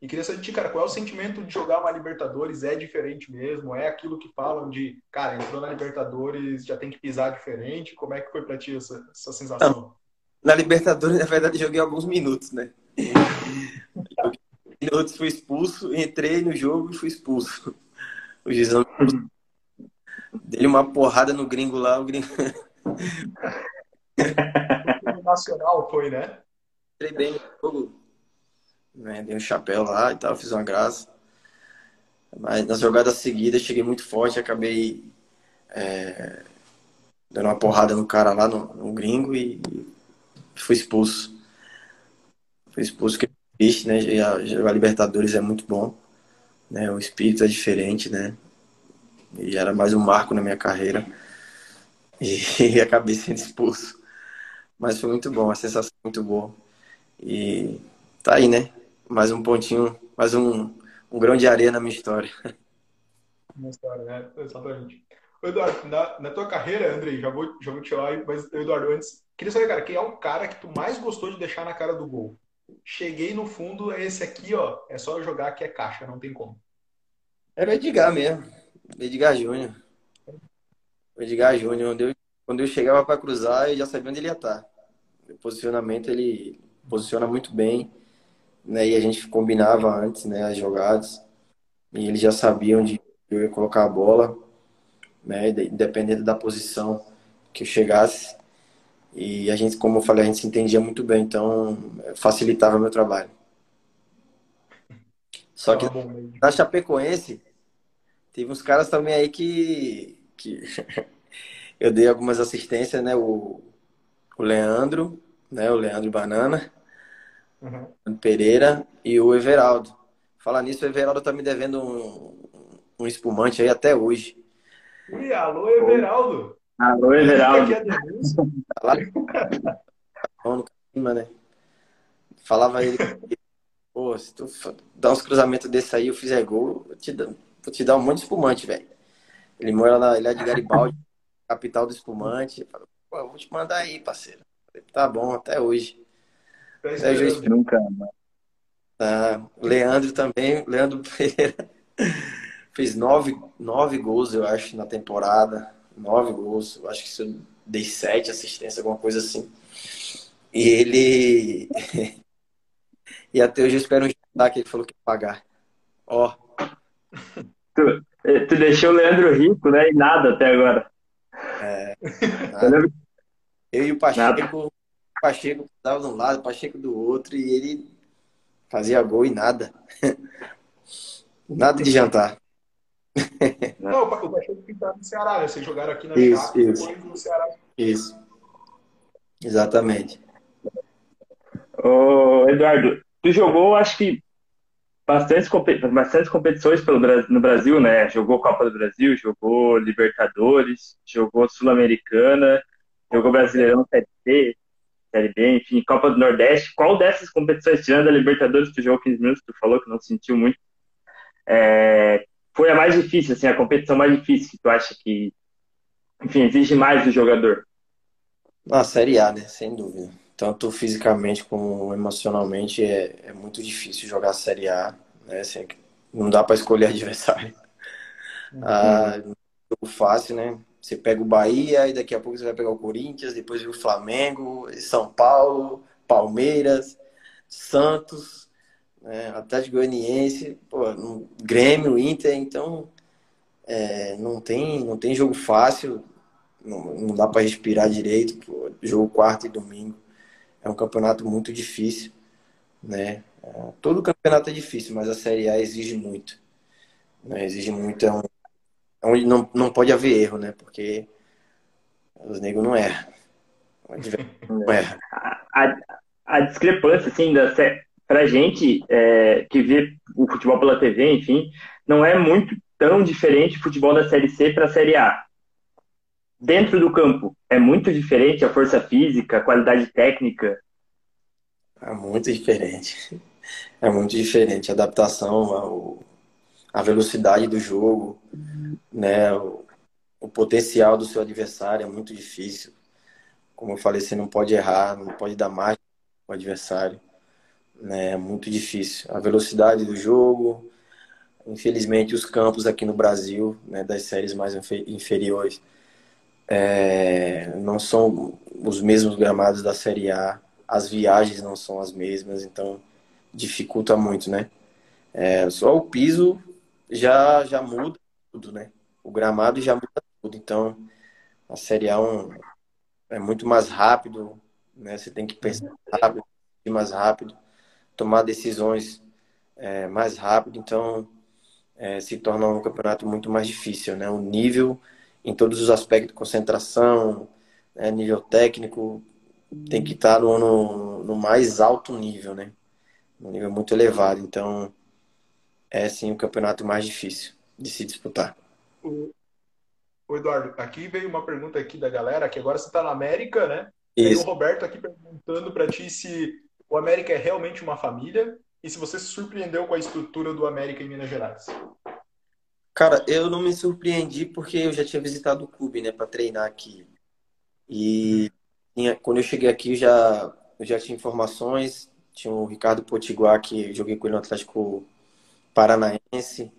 E queria saber de ti, cara, qual é o sentimento de jogar uma Libertadores? É diferente mesmo? É aquilo que falam de, cara, entrou na Libertadores, já tem que pisar diferente? Como é que foi pra ti essa, essa sensação? Na Libertadores, <laughs> na verdade, joguei alguns minutos, né? <laughs> minutos fui expulso, entrei no jogo e fui expulso. O Gizão <laughs> dele uma porrada no gringo lá, o gringo. nacional foi, né? Entrei bem no jogo né? Dei um chapéu lá e tal, fiz uma graça. Mas nas jogadas seguidas cheguei muito forte, acabei é, dando uma porrada no cara lá no, no gringo e, e, fui expulso. Fui expulso que é triste, né? Jogar Libertadores é muito bom. Né? O espírito é diferente, né? E era mais um marco na minha carreira. E, <laughs> acabei sendo expulso. Mas foi muito bom, a sensação muito boa. E tá aí, né? Mais um pontinho, mais um, um grão de areia na minha história. Minha história, né? Exatamente. Eduardo, na, na tua carreira, Andrei, já vou, já vou te lá, mas Eduardo, antes, queria saber, cara, quem é o cara que tu mais gostou de deixar na cara do gol? Cheguei no fundo, é esse aqui, ó, é só jogar que é caixa, não tem como. Era Edgar mesmo, Edgar Júnior. Edgar Júnior, quando eu, quando eu chegava para cruzar, eu já sabia onde ele ia estar. O posicionamento, ele posiciona muito bem né? E a gente combinava antes, né, as jogadas. E eles já sabiam onde eu ia colocar a bola, né, independente da posição que eu chegasse. E a gente, como eu falei, a gente se entendia muito bem, então facilitava meu trabalho. Só que na Chapecoense, teve uns caras também aí que, que <laughs> eu dei algumas assistências, né? O, o Leandro, né? O Leandro Banana, uhum. Pereira e o Everaldo. Falar nisso, o Everaldo tá me devendo um, um espumante aí até hoje. Ui, alô, Everaldo! Alô, Everaldo! Tá né? Falava ele, pô, se tu dar uns cruzamentos desse aí, eu fizer gol, vou te dar, vou te dar um monte de espumante, velho. Ele mora na ilha de Garibaldi, capital do espumante. Falei, pô, vou te mandar aí, parceiro. Falei, tá bom, até hoje. Até hoje nunca, mano. Tá. Leandro também, Leandro Pereira. Fez nove, nove gols, eu acho, na temporada. Nove gols. Eu acho que eu dei sete assistências, alguma coisa assim. E ele. <laughs> e até hoje eu espero um jantar que ele falou que ia pagar. Ó. Tu, tu deixou o Leandro rico, né? E nada até agora. É. Nada. Eu e o Pacheco, o Pacheco dava de um lado, o Pacheco do outro, e ele fazia gol e nada. <laughs> nada de jantar. Não, o Pacheco pintava no Ceará, né? Vocês jogaram aqui na isso, Chape, isso. no Ceará. Isso. Exatamente. Ô, Eduardo, tu jogou, acho que, bastantes, bastantes competições pelo, no Brasil, né? Jogou Copa do Brasil, jogou Libertadores, jogou Sul-Americana, jogou Brasileirão Série C, Série B, enfim, Copa do Nordeste. Qual dessas competições, tirando a Libertadores, tu jogou 15 minutos, tu falou que não sentiu muito, é, foi a mais difícil, assim, a competição mais difícil que tu acha que, enfim, exige mais do jogador? A Série A, né? Sem dúvida tanto fisicamente como emocionalmente, é, é muito difícil jogar a Série A. Né? Assim, não dá para escolher <laughs> adversário. Uhum. Ah, jogo fácil, né? Você pega o Bahia e daqui a pouco você vai pegar o Corinthians, depois o Flamengo, São Paulo, Palmeiras, Santos, né? Atlético Goianiense, pô, Grêmio, Inter, então é, não, tem, não tem jogo fácil, não, não dá para respirar direito, pô, jogo quarto e domingo é um campeonato muito difícil, né? É, todo campeonato é difícil, mas a Série A exige muito. Né? Exige muito, é, um, onde não, não pode haver erro, né? Porque os negros não erram. Não erra. A, a, discrepância, assim, da, pra gente é, que vê o futebol pela TV, enfim, não é muito tão diferente o futebol da Série C para a Série A. Dentro do campo, é muito diferente a força física, a qualidade técnica? É muito diferente. <laughs> É muito diferente. A adaptação, ao, a velocidade do jogo, né? O, o potencial do seu adversário é muito difícil. Como eu falei, você não pode errar, não pode dar mais o adversário. Né? É muito difícil. A velocidade do jogo, infelizmente os campos aqui no Brasil, né, das séries mais inferiores, é, não são os mesmos gramados da Série A, as viagens não são as mesmas, então dificulta muito, né? É, só o piso já, já muda tudo, né? O gramado já muda tudo, então a Série A é, um, é muito mais rápido, né? Você tem que pensar rápido, mais rápido, tomar decisões é, mais rápido, então é, se torna um campeonato muito mais difícil, né? O nível em todos os aspectos, concentração, né, nível técnico, tem que estar no, no, no, mais alto nível, né? Um nível muito elevado. Então, é sim o campeonato mais difícil de se disputar. O, o Eduardo, aqui veio uma pergunta aqui da galera, que agora você está na América, né? Isso. E o Roberto aqui perguntando para ti se o América é realmente uma família e se você se surpreendeu com a estrutura do América em Minas Gerais. Cara, eu não me surpreendi porque eu já tinha visitado o clube, né, para treinar aqui. E quando eu cheguei aqui, eu já, eu já tinha informações. Tinha o Ricardo Potiguar, que joguei com ele no Atlético Paranaense,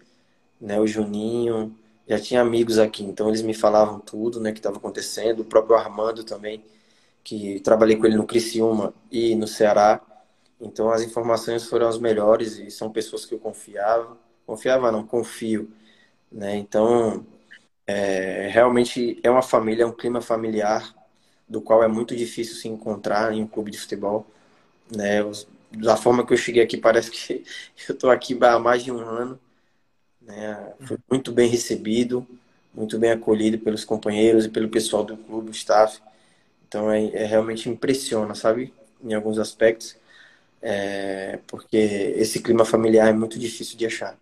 né, o Juninho. Já tinha amigos aqui, então eles me falavam tudo, né, que estava acontecendo. O próprio Armando também, que trabalhei com ele no Criciúma e no Ceará. Então as informações foram as melhores e são pessoas que eu confiava. Confiava não, confio né? Então, é, realmente é uma família, é um clima familiar do qual é muito difícil se encontrar em um clube de futebol, né? Da forma que eu cheguei aqui, parece que <laughs> eu estou aqui há mais de um ano. Né? Fui muito bem recebido, muito bem acolhido pelos companheiros e pelo pessoal do clube, do staff. Então é, é realmente impressiona, sabe? Em alguns aspectos. É, porque esse clima familiar é muito difícil de achar.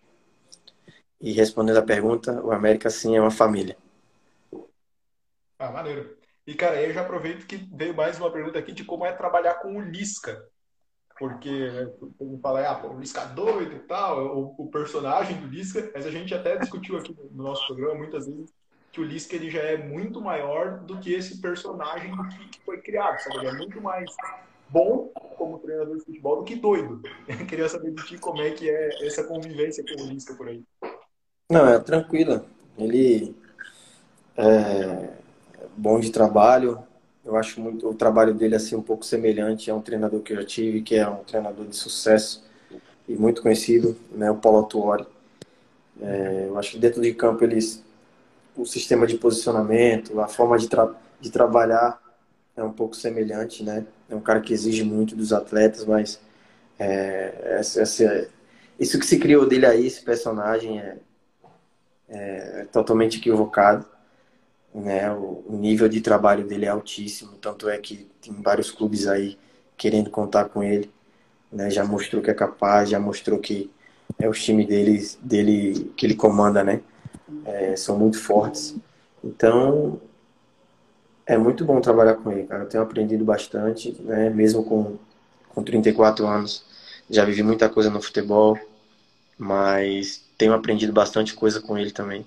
E respondendo a pergunta, o América sim é uma família. Ah, maneiro. E, cara, eu já aproveito que veio mais uma pergunta aqui de como é trabalhar com o Lisca. Porque né, todo fala, ah, o Lisca doido e tal, o, o, personagem do Lisca, mas a gente até discutiu aqui no nosso programa muitas vezes que o Lisca ele já é muito maior do que esse personagem que, que foi criado, sabe? Ele é muito mais bom como treinador de futebol do que doido. Eu <laughs> queria saber de ti como é que é essa convivência com o Lisca por aí. Não, é tranquila. Ele é bom de trabalho. Eu acho muito o trabalho dele assim um pouco semelhante a um treinador que eu já tive, que é um treinador de sucesso e muito conhecido, né, o Paulo Tuori. É, eu acho que dentro de campo eles o sistema de posicionamento, a forma de, tra de trabalhar é um pouco semelhante, né? É um cara que exige muito dos atletas, mas é, essa, essa, isso que se criou dele aí, esse personagem, é, é totalmente equivocado. Né? O, nível de trabalho dele é altíssimo, tanto é que tem vários clubes aí querendo contar com ele. Né? Já mostrou que é capaz, já mostrou que é o time dele, dele que ele comanda, né? É, são muito fortes. Então, é muito bom trabalhar com ele, cara. Eu tenho aprendido bastante, né? Mesmo com, com 34 anos. Já vivi muita coisa no futebol, mas tenho aprendido bastante coisa com ele também.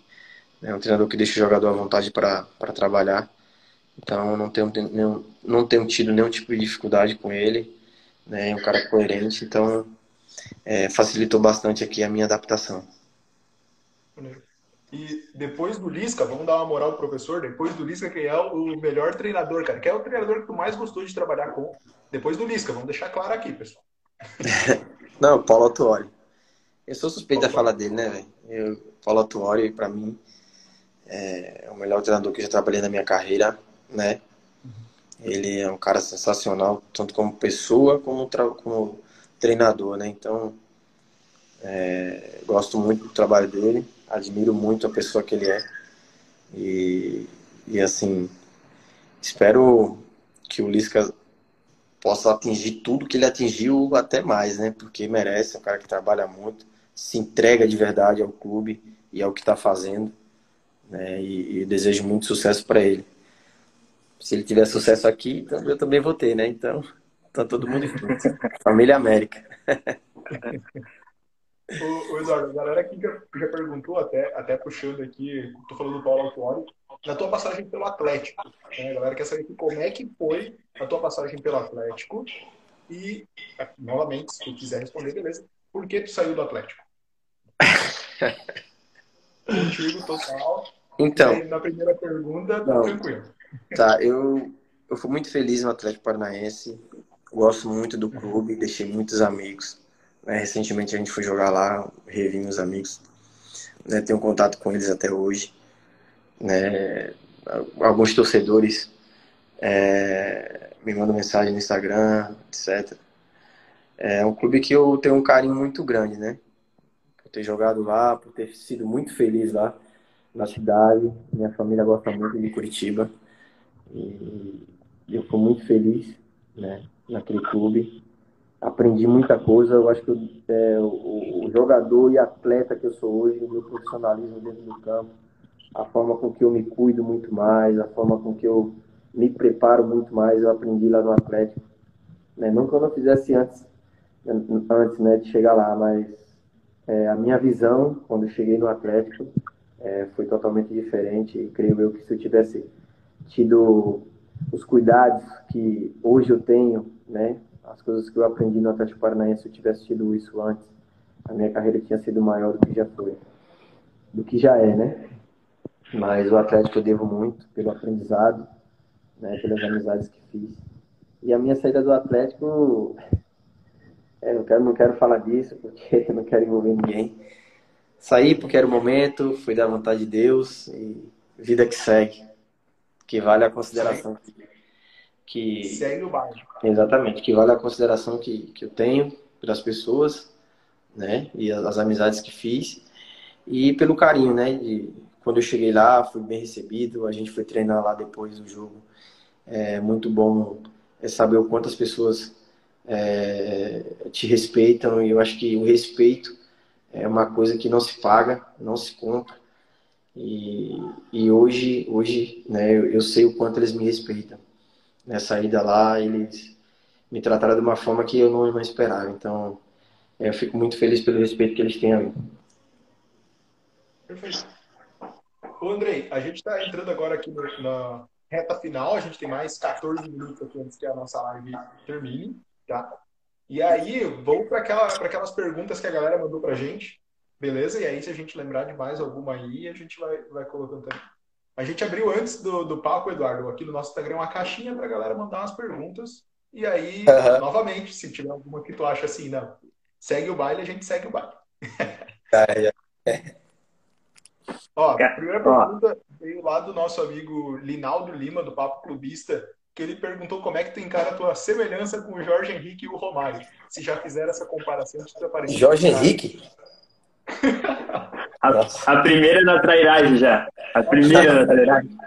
É um treinador que deixa o jogador à vontade para trabalhar. Então não tenho, não, não tenho tido nenhum tipo de dificuldade com ele. Né? É um cara coerente, então é, facilitou bastante aqui a minha adaptação. E depois do Lisca, vamos dar uma moral pro professor, depois do Lisca, quem é o melhor treinador, cara? Quem é o treinador que tu mais gostou de trabalhar com? Depois do Lisca, vamos deixar claro aqui, pessoal. <laughs> Não, Paulo Autuori. Eu sou suspeito da fala dele, né, velho? Paulo Autuori, para mim, é o melhor treinador que eu já trabalhei na minha carreira, né? Ele é um cara sensacional, tanto como pessoa como, como treinador, né? Então, é, gosto muito do trabalho dele, admiro muito a pessoa que ele é. E, e assim, espero que o Lisca possa atingir tudo que ele atingiu, até mais, né? Porque merece, é um cara que trabalha muito, se entrega de verdade ao clube e ao que está fazendo né? E, e desejo muito sucesso para ele. Se ele tiver sucesso aqui, então eu também vou ter, né? Então, tá todo mundo junto. <laughs> Família América. <laughs> o, o Eduardo, a galera aqui já, já, perguntou, até, até puxando aqui, tô falando do Paulo Autuori, na tua passagem pelo Atlético. Né? A galera quer saber como é que foi a tua passagem pelo Atlético e, novamente, se tu quiser responder, beleza. Por que tu saiu do Atlético? <laughs> Contigo, total. Então. na primeira pergunta, tá tranquilo. Tá, eu, eu fui muito feliz no Atlético Paranaense. Gosto muito do clube, deixei muitos amigos. Né, recentemente a gente foi jogar lá, revi meus amigos. Né, tenho contato com eles até hoje. Né, alguns torcedores é, me mandam mensagem no Instagram, etc. É um clube que eu tenho um carinho muito grande, né? Por ter jogado lá, por ter sido muito feliz lá na cidade. Minha família gosta muito de Curitiba. E eu fui muito feliz né, naquele clube. Aprendi muita coisa. Eu acho que eu, é, o, o, jogador e atleta que eu sou hoje, o meu profissionalismo dentro do campo, a forma com que eu me cuido muito mais, a forma com que eu me preparo muito mais, eu aprendi lá no Atlético. Né? Não que eu não fizesse antes, antes né, de chegar lá, mas é, a minha visão, quando eu cheguei no Atlético, é, foi totalmente diferente. E creio eu que se eu tivesse tido os cuidados que hoje eu tenho, né, as coisas que eu aprendi no Atlético Paranaense, se eu tivesse tido isso antes, a minha carreira tinha sido maior do que já foi, do que já é, né? Mas o Atlético eu devo muito pelo aprendizado, né, pelas amizades que fiz. E a minha saída do Atlético, é, não quero, não quero falar disso porque <laughs> eu não quero envolver ninguém. Saí porque era o momento, fui da vontade de Deus e vida que segue. Que vale a consideração que, que segue o bairro. Exatamente, que vale a consideração que, que eu tenho pelas pessoas, né? E as, as amizades que fiz e pelo carinho, né? De, quando eu cheguei lá, fui bem recebido. A gente foi treinar lá depois do jogo. É muito bom é saber o quanto as pessoas é, te respeitam e eu acho que o respeito é uma coisa que não se paga, não se compra. E, e hoje, hoje né, eu, eu sei o quanto eles me respeitam. Nessa ida lá, eles me trataram de uma forma que eu não, não esperava. Então, é, eu fico muito feliz pelo respeito que eles têm a mim. Perfeito. Ô, Andrei, a gente está entrando agora aqui no, na reta final. A gente tem mais 14 minutos aqui antes que a nossa live termine, tá? E aí, vamos para aquela, aquelas perguntas que a galera mandou para a gente, beleza? E aí, se a gente lembrar de mais alguma aí, a gente vai, vai colocando também. A gente abriu antes do, do palco, Eduardo, aqui no nosso Instagram, uma caixinha para a galera mandar umas perguntas. E aí, uhum. novamente, se tiver alguma que tu acha assim, não, segue o baile, a gente segue o baile. <laughs> Ó, a primeira pergunta veio lá do nosso amigo Linaldo Lima, do Papo Clubista, que ele perguntou como é que tu encara a tua semelhança com o Jorge Henrique e o Romário. Se já fizeram essa comparação, se tu Jorge Henrique? <laughs> a, a, primeira na trairagem já. A primeira na trairagem.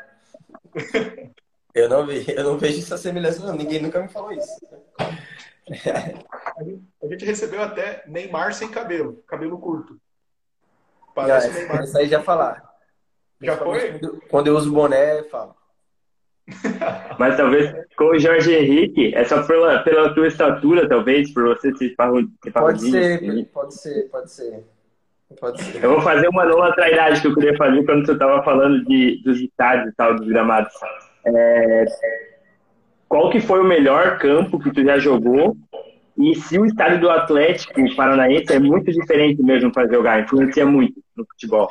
<laughs> Eu não, vi, eu não vejo essa semelhança, não. Ninguém nunca me falou isso. A gente, a gente recebeu até Neymar sem cabelo, cabelo curto. Parece já, Neymar. Isso aí já falar. Já foi? Quando eu uso boné, eu falo. <laughs> Mas talvez com o Jorge Henrique, é só pela, pela tua estatura, talvez, por você se parrudinho. Pode ser, assim. pode ser, pode ser. Pode ser. Eu vou fazer uma nova trairagem que eu queria fazer quando você estava falando de, dos estádios e tal, dos gramados. É, qual que foi o melhor campo que tu já jogou? E se o estádio do Atlético Paranaense é muito diferente mesmo para jogar, influencia muito no futebol.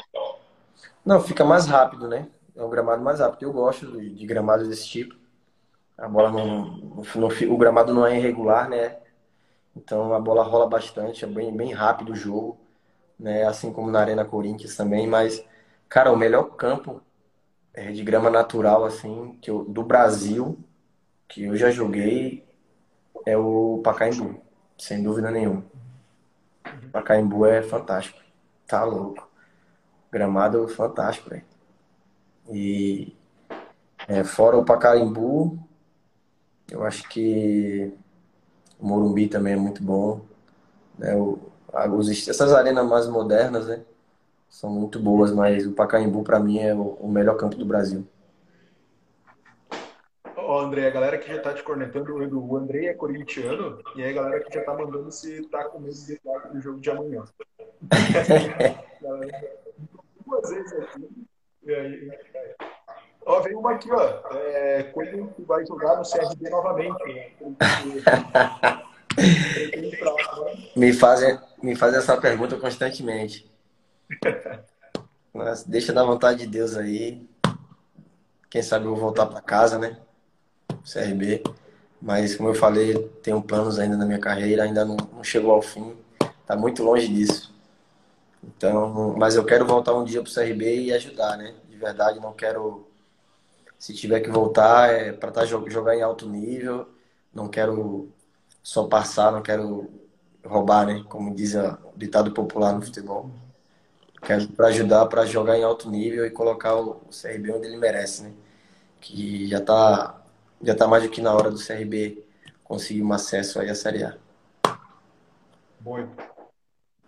Não, fica mais rápido, né? É um gramado mais rápido. Eu gosto de, de gramados desse tipo. A bola não, não, o gramado não é irregular, né? Então a bola rola bastante, é bem, bem rápido o jogo, né? Assim como na Arena Corinthians também, mas cara, o melhor campo é, de grama natural assim que eu, do Brasil que eu já joguei é o Pacaembu, sem dúvida nenhuma. Pacaembu é fantástico. Tá louco. Gramado fantástico, velho. E é, fora o Pacaembu, eu acho que o Morumbi também é muito bom. Né? O, os, essas arenas mais modernas, né? São muito boas, mas o Pacaembu para mim é o, o, melhor campo do Brasil. Ó, oh, André, a galera que já tá te cornetando, o André é corintiano, e aí a galera que já tá mandando se tá com medo de do jogo de amanhã. <laughs> duas vezes aqui. E aí, Ó, vem uma aqui, ó. É, tu vai jogar no CRB novamente, né? <laughs> me, fazem, me fazem essa pergunta constantemente. Mas deixa da vontade de Deus aí. Quem sabe eu vou voltar para casa, né? CRB. Mas, como eu falei, tenho planos ainda na minha carreira, ainda não, não chegou ao fim. Tá muito longe disso. Então, mas eu quero voltar um dia pro CRB e ajudar, né? De verdade, não quero se tiver que voltar é para tá, jogar em alto nível. Não quero só passar, não quero roubar, né? Como diz o ditado popular no futebol. Quero para ajudar para jogar em alto nível e colocar o CRB onde ele merece, né? Que já está já tá mais do que na hora do CRB conseguir um acesso aí à Série A. Boa.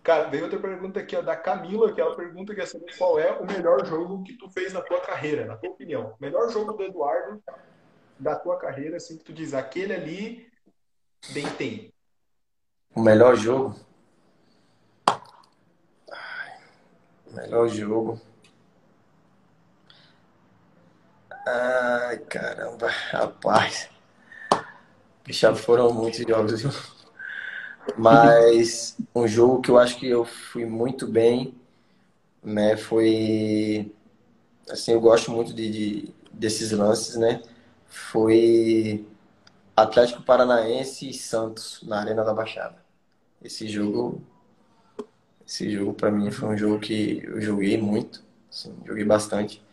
Cara, veio outra pergunta aqui ó, da Camila, que ela pergunta quer saber qual é o melhor jogo que tu fez na tua carreira, na tua opinião. Melhor jogo do Eduardo da tua carreira, assim, que tu diz, aquele ali, deitei. O melhor jogo? Ai, melhor jogo. Ai, caramba, rapaz. Já foram muitos jogos, viu? Mas um jogo que eu acho que eu fui muito bem, né? Foi assim, eu gosto muito de, de desses lances, né? Foi Atlético Paranaense e Santos na Arena da Baixada. Esse jogo, esse jogo para mim foi um jogo que eu joguei muito, assim, joguei bastante.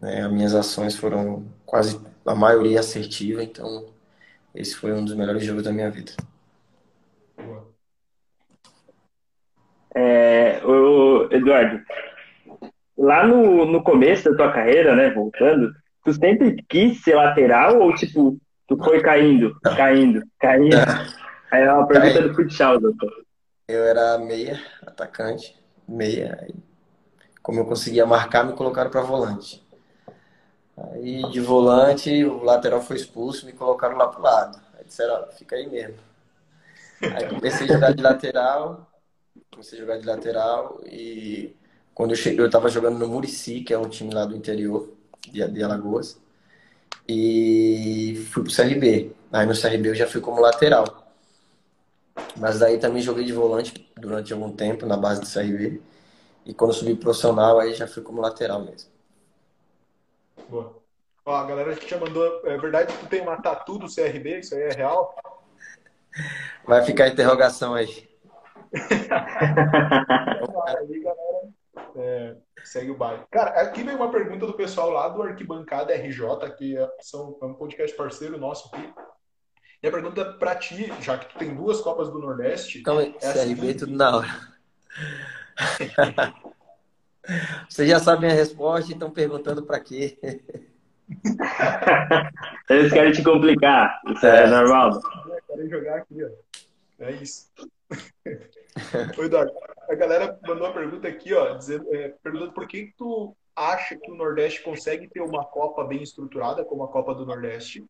Né? As minhas ações foram quase a maioria assertiva, então esse foi um dos melhores jogos da minha vida. É, o Eduardo, lá no, no começo da tua carreira, né, voltando, tu sempre quis ser lateral ou tipo, tu foi caindo, caindo, caindo? Aí é uma pergunta do futsal, doutor. Eu era meia, atacante, meia. Como eu conseguia marcar, me colocaram para volante. Aí de volante, o lateral foi expulso, me colocaram lá pro lado. Aí disseram, fica aí mesmo. Aí comecei a jogar de lateral, comecei a jogar de lateral e quando eu cheguei, eu estava jogando no Murici, que é um time lá do interior de, de Alagoas, e fui pro CRB. Aí no CRB eu já fui como lateral. Mas daí também joguei de volante durante algum tempo na base do CRB. E quando subi profissional, aí já fui como lateral mesmo. Boa. Ó, a galera que já mandou. É verdade que tu tem uma tatu do CRB? Isso aí é real? Vai ficar a interrogação aí. aí, <laughs> galera. É, segue o baile. Cara, aqui vem uma pergunta do pessoal lá do Arquibancada RJ, que é, são, é um podcast parceiro nosso aqui. E a pergunta para ti, já que tu tem duas Copas do Nordeste. Então, é CRB seguinte... tudo na hora. <laughs> Vocês já sabem a resposta e estão perguntando para quê? Eles querem te complicar. Isso é, é normal. Querem jogar aqui, ó. É isso. <laughs> Oi, Eduardo. A galera mandou uma pergunta aqui, ó, dizendo, é, perguntando por que, que tu acha que o Nordeste consegue ter uma Copa bem estruturada, como a Copa do Nordeste,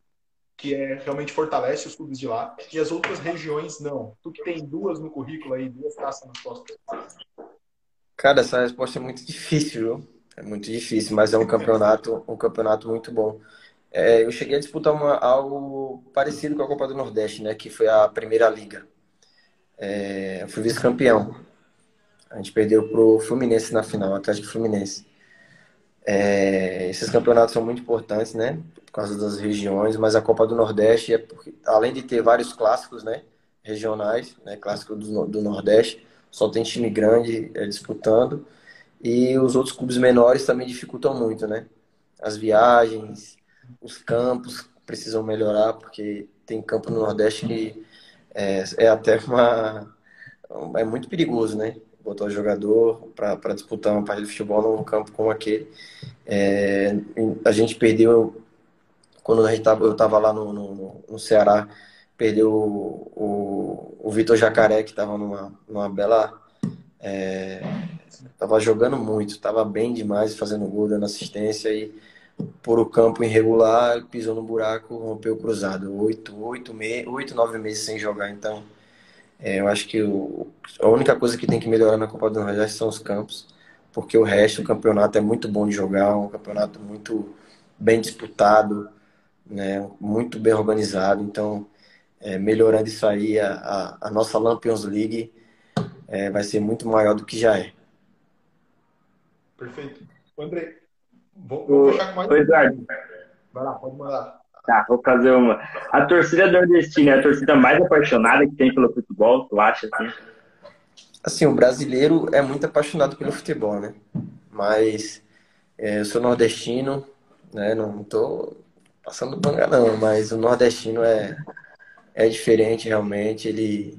que é realmente fortalece os clubes de lá, e as outras regiões não. Tu que tem duas no currículo aí, duas taças nas costas. Cara, essa resposta é muito difícil, viu? É muito difícil, mas é um campeonato, um campeonato muito bom. É, eu cheguei a disputar uma, algo parecido com a Copa do Nordeste, né? Que foi a Primeira Liga. É, eu fui vice-campeão. A gente perdeu pro Fluminense na final, Atlético Fluminense. É, esses campeonatos são muito importantes, né? Por causa das regiões, mas a Copa do Nordeste é porque, além de ter vários clássicos, né? Regionais, né? Clássico do, do Nordeste, só tem time grande é, disputando e os outros clubes menores também dificultam muito, né? As viagens, os campos precisam melhorar porque tem campo no Nordeste que é, é até uma é muito perigoso, né? Botar o jogador para disputar uma partida de futebol num campo como aquele. É, a gente perdeu quando a gente tava, eu estava lá no, no, no Ceará perdeu o, o, o Vitor Jacaré, que estava numa, numa bela. É, tava jogando muito, tava bem demais, fazendo gol, dando assistência e por o campo irregular, pisou no buraco, rompeu o cruzado. Oito, oito, me, oito nove meses sem jogar, então é, eu acho que o, a única coisa que tem que melhorar na Copa do Nordeste são os campos, porque o resto, o campeonato é muito bom de jogar, um campeonato muito bem disputado, né, muito bem organizado, então é, melhorando isso aí, a, a, a nossa Lampions League é, vai ser muito maior do que já é. Perfeito. André, vou, vou fechar com mais. Oi, Eduardo. Vai lá, pode mandar. Tá, vou fazer uma. A torcida nordestina é a torcida mais apaixonada que tem pelo futebol, tu acha assim? Assim, o brasileiro é muito apaixonado pelo futebol, né? Mas é, eu sou nordestino, né? Não tô passando banga não, mas o nordestino é é diferente realmente. Ele,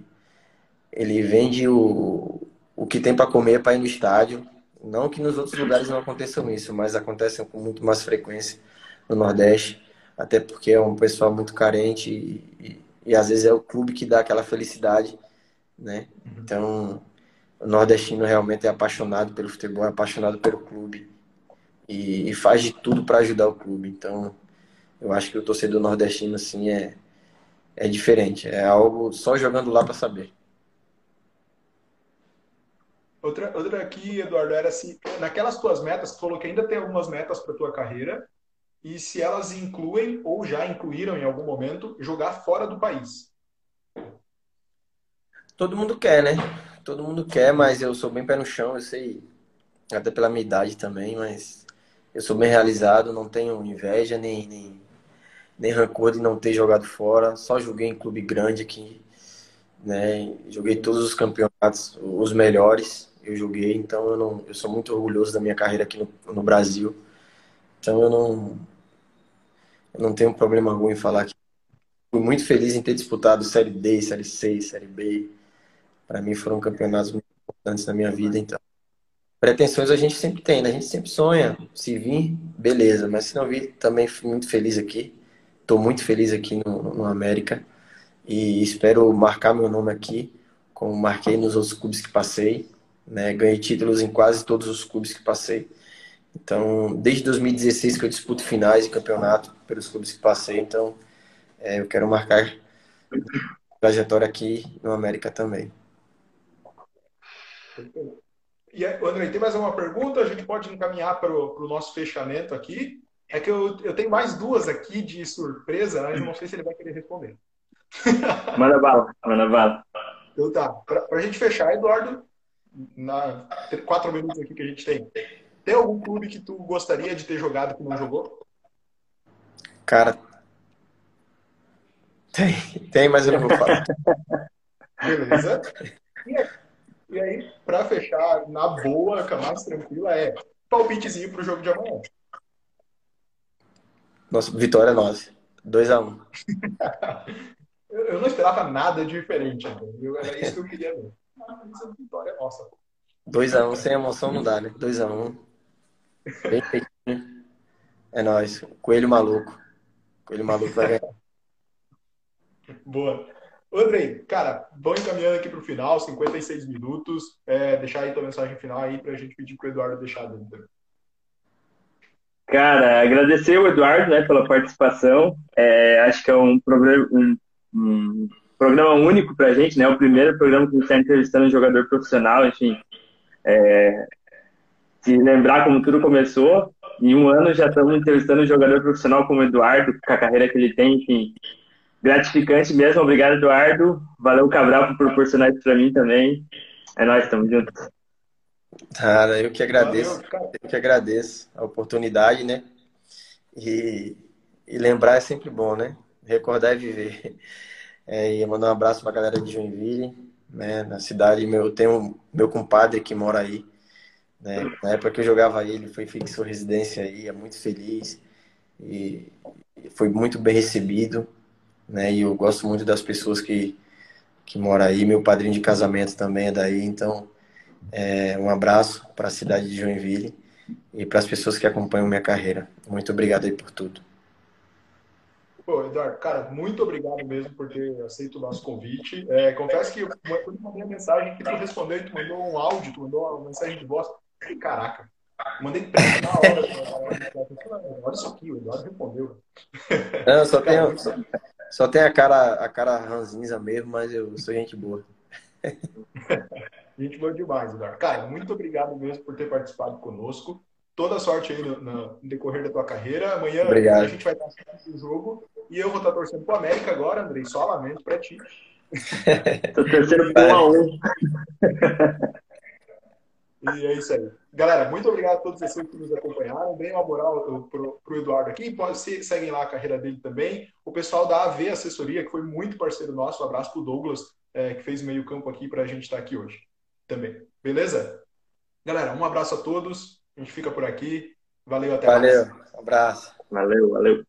ele vende o, o que tem para comer para ir no estádio. Não que nos outros lugares não aconteçam isso, mas acontecem com muito mais frequência no Nordeste, até porque é um pessoal muito carente e, e, e às vezes é o clube que dá aquela felicidade, né? Uhum. Então, o nordestino realmente é apaixonado pelo futebol, é apaixonado pelo clube e, e faz de tudo para ajudar o clube. Então, eu acho que o torcedor nordestino assim é é diferente. É algo só jogando lá para saber. Outra, outra aqui, Eduardo, era se naquelas tuas metas, tu falou que ainda tem algumas metas para tua carreira e se elas incluem ou já incluíram em algum momento jogar fora do país. Todo mundo quer, né? Todo mundo quer, mas eu sou bem pé no chão, eu sei, até pela minha idade também, mas eu sou bem realizado, não tenho inveja nem, nem nem rancor de não ter jogado fora. Só joguei em clube grande aqui, né? Joguei todos os campeonatos, os melhores. Eu joguei, então eu não, eu sou muito orgulhoso da minha carreira aqui no, no Brasil. Então eu não, Eu não tenho problema algum em falar que fui muito feliz em ter disputado Série D, Série C, Série B. Para mim foram campeonatos muito importantes na minha vida, então. Pretensões a gente sempre tem, né? A gente sempre sonha. Se vir, beleza. Mas se não vir, também fui muito feliz aqui. Estou muito feliz aqui no, no América. E espero marcar meu nome aqui, como marquei nos outros clubes que passei. Né? Ganhei títulos em quase todos os clubes que passei. Então, desde 2016 que eu disputo finais de campeonato pelos clubes que passei. Então, é, eu quero marcar trajetória aqui no América também. E, André, tem mais uma pergunta? A gente pode encaminhar para o nosso fechamento aqui. É que eu, eu tenho mais duas aqui de surpresa, mas eu não sei se ele vai querer responder. Manda bala, manda bala. Então tá. Para a gente fechar, Eduardo, na quatro minutos aqui que a gente tem. Tem algum clube que tu gostaria de ter jogado que não jogou? Cara, tem, tem, mas eu não vou falar. Beleza. E aí, para fechar na boa, a mais tranquila, é palpitezinho pro jogo de amanhã. Nossa, vitória nossa. 2x1. Um. <laughs> eu não esperava nada diferente, entendeu? Era isso que eu queria ver. Mas a vitória é nossa. 2x1, um, sem emoção não dá, né? 2x1. Um. Bem feitinho. É nóis. Coelho maluco. Coelho maluco vai ganhar. Boa. Andrei, cara, vamos encaminhando aqui para o final, 56 minutos. É, deixar aí tua mensagem final aí para a gente pedir para o Eduardo deixar dentro. Cara, agradecer o Eduardo né, pela participação. É, acho que é um, programa, um, um programa único para a gente, né? O primeiro programa que a gente está entrevistando um jogador profissional, enfim. É, se lembrar como tudo começou, em um ano já estamos entrevistando um jogador profissional como o Eduardo, com a carreira que ele tem, enfim gratificante mesmo. Obrigado, Eduardo. Valeu, Cabral, por proporcionar isso para mim também. É nóis, estamos juntos. Cara, eu que agradeço. Eu que agradeço a oportunidade, né? E, e lembrar é sempre bom, né? Recordar é viver. É, e mandar um abraço para a galera de Joinville, né? Na cidade, meu, eu tenho meu compadre que mora aí. Né? Na época que eu jogava aí, ele foi fixo residência aí, é muito feliz. E foi muito bem recebido né? E eu gosto muito das pessoas que, que moram aí. Meu padrinho de casamento também é daí, então é, um abraço para a cidade de Joinville e para as pessoas que acompanham minha carreira. Muito obrigado aí por tudo. Pô, Eduardo, cara, muito obrigado mesmo por ter aceito o nosso convite. É, confesso que eu, quando eu mandei a mensagem que tu respondeu, tu mandou um áudio, tu mandou uma mensagem de voz. Caraca, mandei print na hora. Olha isso aqui, o Eduardo respondeu. Não, só tenho, só, só tem a cara, a cara ranzinza mesmo, mas eu sou gente boa. <laughs> gente boa demais, Eduardo. Cara, muito obrigado mesmo por ter participado conosco. Toda sorte aí no, no decorrer da tua carreira. Amanhã obrigado. a gente vai estar assistindo o jogo e eu vou estar torcendo pro América agora, Andrei. Só lamento pra ti. <laughs> Tô torcendo pro 1 a 1 E é isso aí. Galera, muito obrigado a todos vocês que nos acompanharam. Dêem uma moral pro, pro Eduardo aqui. Pode, se, seguem lá a carreira dele também. O pessoal da AV Assessoria, que foi muito parceiro nosso. Um abraço pro Douglas, é, que fez o meio campo aqui para a gente estar tá aqui hoje também. Beleza? Galera, um abraço a todos. A gente fica por aqui. Valeu, até valeu, mais. Valeu, um abraço. Valeu, valeu.